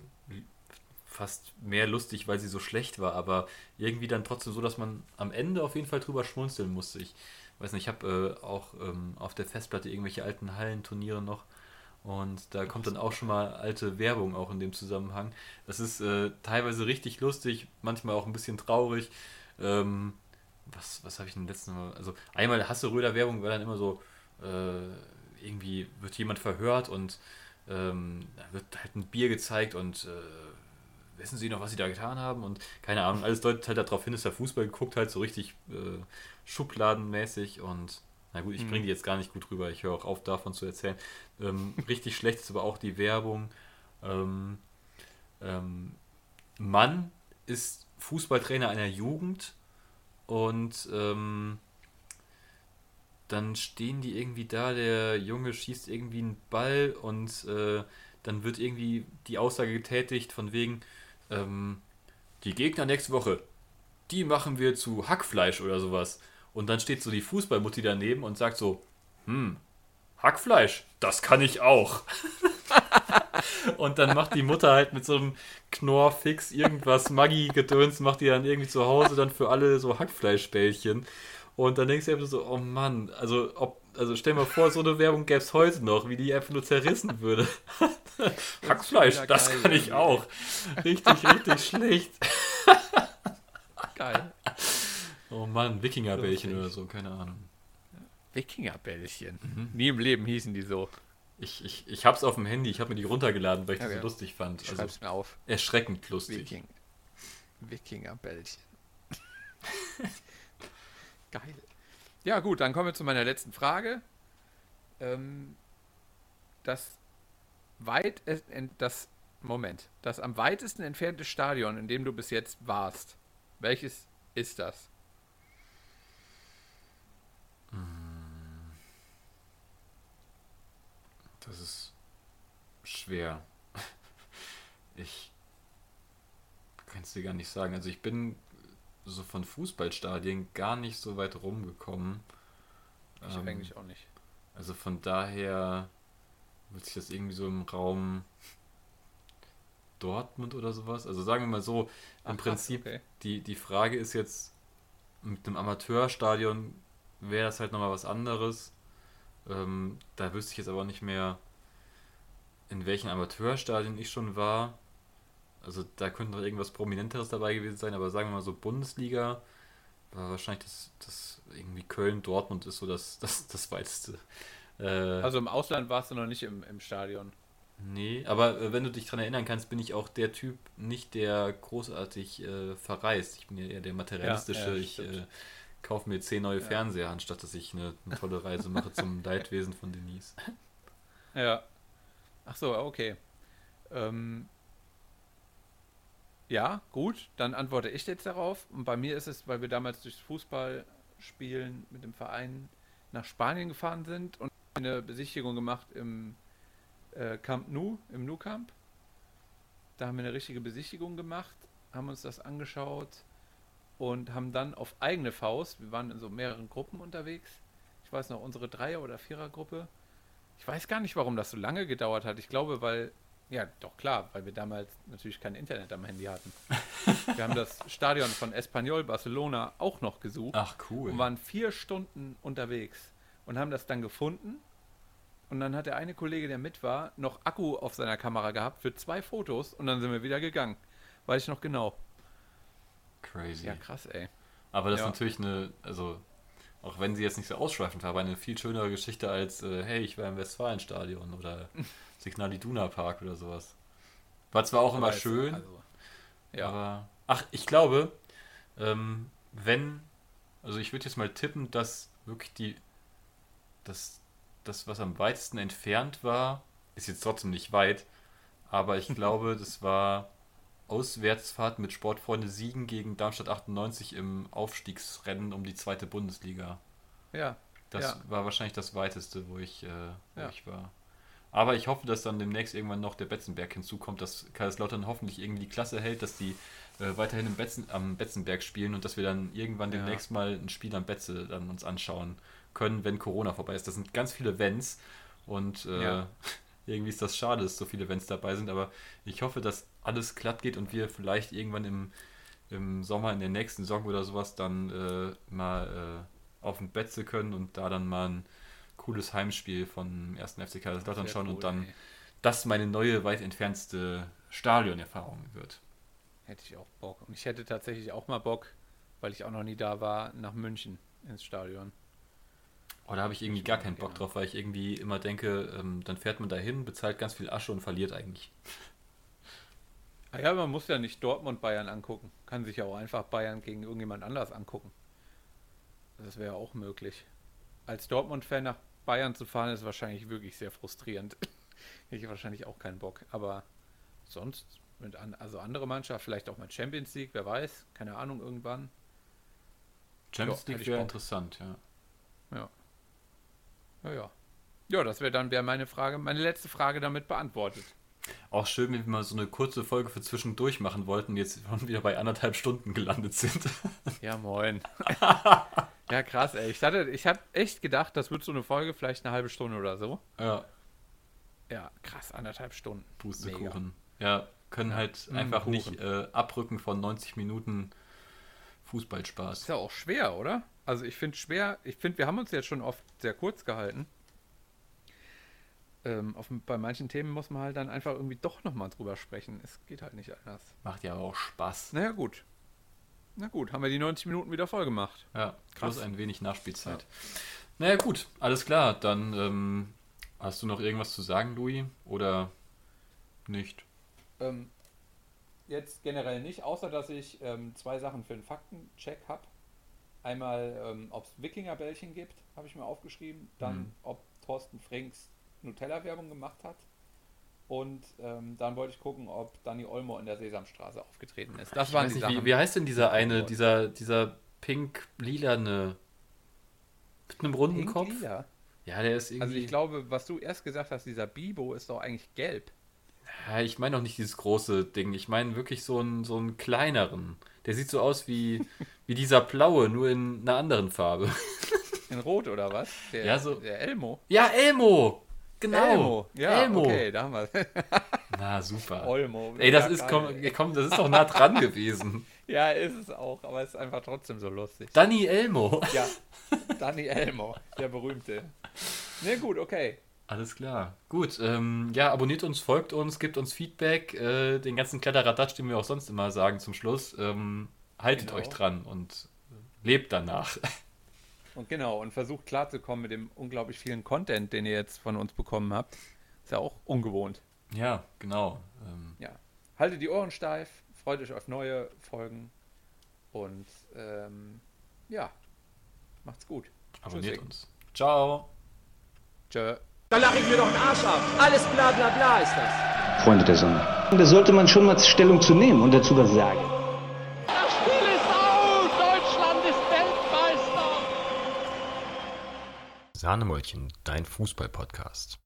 fast mehr lustig, weil sie so schlecht war, aber irgendwie dann trotzdem so, dass man am Ende auf jeden Fall drüber schmunzeln musste. Ich weiß nicht, ich habe äh, auch ähm, auf der Festplatte irgendwelche alten Hallenturniere noch und da kommt dann auch schon mal alte Werbung auch in dem Zusammenhang. Das ist äh, teilweise richtig lustig, manchmal auch ein bisschen traurig. Ähm, was was habe ich denn letzten Mal? Also einmal Hasse-Röder Werbung war dann immer so, äh, irgendwie wird jemand verhört und ähm, wird halt ein Bier gezeigt und äh, wissen Sie noch, was Sie da getan haben? Und keine Ahnung, alles deutet halt darauf hin, dass der Fußball geguckt halt so richtig äh, schubladenmäßig und na gut, ich bringe die jetzt gar nicht gut rüber, ich höre auch auf davon zu erzählen. Ähm, richtig schlecht ist aber auch die Werbung. Ähm, ähm, Mann ist Fußballtrainer einer Jugend und ähm, dann stehen die irgendwie da, der Junge schießt irgendwie einen Ball und äh, dann wird irgendwie die Aussage getätigt von wegen, ähm, die Gegner nächste Woche, die machen wir zu Hackfleisch oder sowas. Und dann steht so die Fußballmutti daneben und sagt so, hm, Hackfleisch, das kann ich auch. und dann macht die Mutter halt mit so einem Knorrfix irgendwas Maggi-Gedöns, macht die dann irgendwie zu Hause dann für alle so Hackfleischbällchen. Und dann denkst du einfach so, oh Mann, also ob, also stell mal vor, so eine Werbung gäbe es heute noch, wie die einfach nur zerrissen würde. Hackfleisch, das geil kann ich irgendwie. auch. Richtig, richtig schlecht. geil. Oh Mann, Wikingerbällchen oder so, keine Ahnung. Wikingerbällchen. Mhm. Nie im Leben hießen die so. Ich, ich, ich hab's auf dem Handy, ich habe mir die runtergeladen, weil ich Okay. so lustig fand. Ich Also schreib's mir auf. erschreckend lustig. Wiking. Wikingerbällchen. Geil. Ja, gut, dann kommen wir zu meiner letzten Frage. Ähm, das weit ent- das Moment, das am weitesten entfernte Stadion, in dem du bis jetzt warst, welches ist das? Das ist schwer. Ich kann es dir gar nicht sagen. Also ich bin so von Fußballstadien gar nicht so weit rumgekommen. Ich Ähm, eigentlich auch nicht. Also von daher wird sich das irgendwie so im Raum Dortmund oder sowas. Also sagen wir mal so, im Ach, Prinzip, okay. die, die Frage ist jetzt, mit einem Amateurstadion wäre das halt nochmal was anderes. Ähm, da wüsste ich jetzt aber nicht mehr, in welchen Amateurstadien ich schon war. Also da könnte noch irgendwas Prominenteres dabei gewesen sein, aber sagen wir mal so Bundesliga war wahrscheinlich das, das irgendwie Köln, Dortmund ist so das, das, das weiteste. Äh, Also im Ausland warst du noch nicht im, im Stadion. Nee, aber äh, wenn du dich dran erinnern kannst, bin ich auch der Typ nicht, der großartig äh, verreist. Ich bin ja eher der materialistische. Ja, ja, ich kaufe mir zehn neue Fernseher, anstatt dass ich eine, eine tolle Reise mache zum Leidwesen von Denise. Ja. Ach so, okay. Ähm, ja, gut, dann antworte ich jetzt darauf. Und bei mir ist es, weil wir damals durchs Fußballspielen mit dem Verein nach Spanien gefahren sind und eine Besichtigung gemacht im äh, Camp Nou, im Nou Camp. Da haben wir eine richtige Besichtigung gemacht, haben uns das angeschaut und haben dann auf eigene Faust, wir waren in so mehreren Gruppen unterwegs. Ich weiß noch, unsere Dreier- oder Vierergruppe. Ich weiß gar nicht, warum das so lange gedauert hat. Ich glaube, weil, ja, doch klar, weil wir damals natürlich kein Internet am Handy hatten. wir haben das Stadion von Espanyol Barcelona auch noch gesucht Ach, cool. und waren vier Stunden unterwegs und haben das dann gefunden. Und dann hat der eine Kollege, der mit war, noch Akku auf seiner Kamera gehabt für zwei Fotos und dann sind wir wieder gegangen. Weiß ich noch genau. Crazy. Ja, krass, ey. aber das ja. ist natürlich eine, also auch wenn sie jetzt nicht so ausschweifend war, aber eine viel schönere Geschichte als, äh, hey, ich war im Westfalenstadion oder Signal Iduna Park oder sowas. War zwar auch immer schön, Also, ja, Aber, ach, ich glaube, ähm, wenn, also ich würde jetzt mal tippen, dass wirklich die, das, das, was am weitesten entfernt war, ist jetzt trotzdem nicht weit, aber ich glaube, das war Auswärtsfahrt mit Sportfreunde Siegen gegen Darmstadt 98 im Aufstiegsrennen um die zweite Bundesliga. ja. Das Ja. war wahrscheinlich das weiteste, wo ich, äh, wo Ja. ich war. Aber ich hoffe, dass dann demnächst irgendwann noch der Betzenberg hinzukommt, dass Kaiserslautern hoffentlich irgendwie die Klasse hält, dass die äh, weiterhin im Betzen, am Betzenberg spielen und dass wir dann irgendwann Ja. demnächst mal ein Spiel am Betze dann uns anschauen können, wenn Corona vorbei ist. Das sind ganz viele Events und äh, irgendwie ist das schade, dass so viele Events dabei sind, aber ich hoffe, dass alles glatt geht und wir vielleicht irgendwann im, im Sommer in der nächsten Saison oder sowas dann äh, mal äh, auf dem Betze können und da dann mal ein cooles Heimspiel von 1. FC Kaiserslautern schauen cool, und dann ey. das meine neue, weit entfernste Stadionerfahrung wird. Hätte ich auch Bock. Und ich hätte tatsächlich auch mal Bock, weil ich auch noch nie da war, nach München ins Stadion. Oh, da habe ich irgendwie gar keinen Bock drauf, weil ich irgendwie immer denke, ähm, dann fährt man dahin, bezahlt ganz viel Asche und verliert eigentlich. Ah ja, man muss ja nicht Dortmund Bayern angucken. Kann sich ja auch einfach Bayern gegen irgendjemand anders angucken. Das wäre auch möglich. Als Dortmund-Fan nach Bayern zu fahren, ist wahrscheinlich wirklich sehr frustrierend. Hätte ich wahrscheinlich auch keinen Bock. Aber sonst, mit an, also andere Mannschaft, vielleicht auch mal Champions League, wer weiß, keine Ahnung, irgendwann. Champions League wäre interessant, ja. Ja. Ja, ja. Ja, das wäre dann wäre meine Frage, meine letzte Frage damit beantwortet. Auch schön, wenn wir mal so eine kurze Folge für zwischendurch machen wollten, und jetzt schon wieder bei anderthalb Stunden gelandet sind. Ja, moin. ja, krass, ey. Ich hatte, ich habe echt gedacht, das wird so eine Folge, vielleicht eine halbe Stunde oder so. ja, Ja, krass, anderthalb Stunden. Pustekuchen. Ja, können halt Mm, einfach Kuchen. nicht äh, abrücken von 90 Minuten Fußballspaß. Ist ja auch schwer, oder? Also ich finde schwer, ich finde, wir haben uns jetzt schon oft sehr kurz gehalten. Ähm, auf, bei manchen Themen muss man halt dann einfach irgendwie doch nochmal drüber sprechen. Es geht halt nicht anders. Macht ja auch Spaß. Naja, gut. Na gut, haben wir die 90 Minuten wieder voll gemacht. Ja, Krass. plus ein wenig Nachspielzeit. Naja, gut, alles klar. Dann ähm, hast du noch irgendwas zu sagen, Louis? Oder nicht? Ähm, jetzt generell nicht, außer dass ich ähm, zwei Sachen für einen Faktencheck habe. Einmal, ähm, ob es Wikingerbällchen gibt, habe ich mir aufgeschrieben. Dann, Mhm. ob Thorsten Frings Nutella-Werbung gemacht hat. Und ähm, dann wollte ich gucken, ob Danny Olmo in der Sesamstraße aufgetreten ist. Das Ich waren die nicht, Sachen. wie, wie heißt denn dieser eine, dieser, dieser pink-lilane mit einem runden Pink Kopf? lila? Ja, der ist irgendwie. Also ich glaube, was du erst gesagt hast, dieser Bibo ist doch eigentlich gelb. ja, ich meine auch nicht dieses große Ding. Ich meine wirklich so einen, so einen kleineren. Der sieht so aus wie, wie dieser blaue, nur in einer anderen Farbe. In Rot oder was? Der, Ja, so- der Elmo. Ja, Elmo! Genau! Elmo, ja, Elmo! okay, da haben wir Na, super. Olmo. Ey, das Ja, ist, komm, komm, das ist doch nah dran gewesen. Ja, ist es auch, aber es ist einfach trotzdem so lustig. Danny Elmo. Ja, Danny Elmo, der berühmte. Ne, gut, okay. Alles klar. Gut, ähm, ja, abonniert uns, folgt uns, gibt uns Feedback, äh, den ganzen Kletteradatsch, den wir auch sonst immer sagen zum Schluss. Ähm, haltet Genau. euch dran und lebt danach. Und genau, und versucht klarzukommen mit dem unglaublich vielen Content, den ihr jetzt von uns bekommen habt. Ist ja auch ungewohnt. ja, genau. Ähm, Ja. Haltet die Ohren steif, freut euch auf neue Folgen und ähm, ja, macht's gut. abonniert Tschüssi. uns. Ciao. Tschö. Da lache ich mir doch den Arsch ab. Alles bla bla bla ist das. Freunde der Sonne. Da sollte man schon mal Stellung zu nehmen und dazu was sagen. Das Spiel ist aus! Deutschland ist Sahnemäulchen, dein Fußball-Podcast.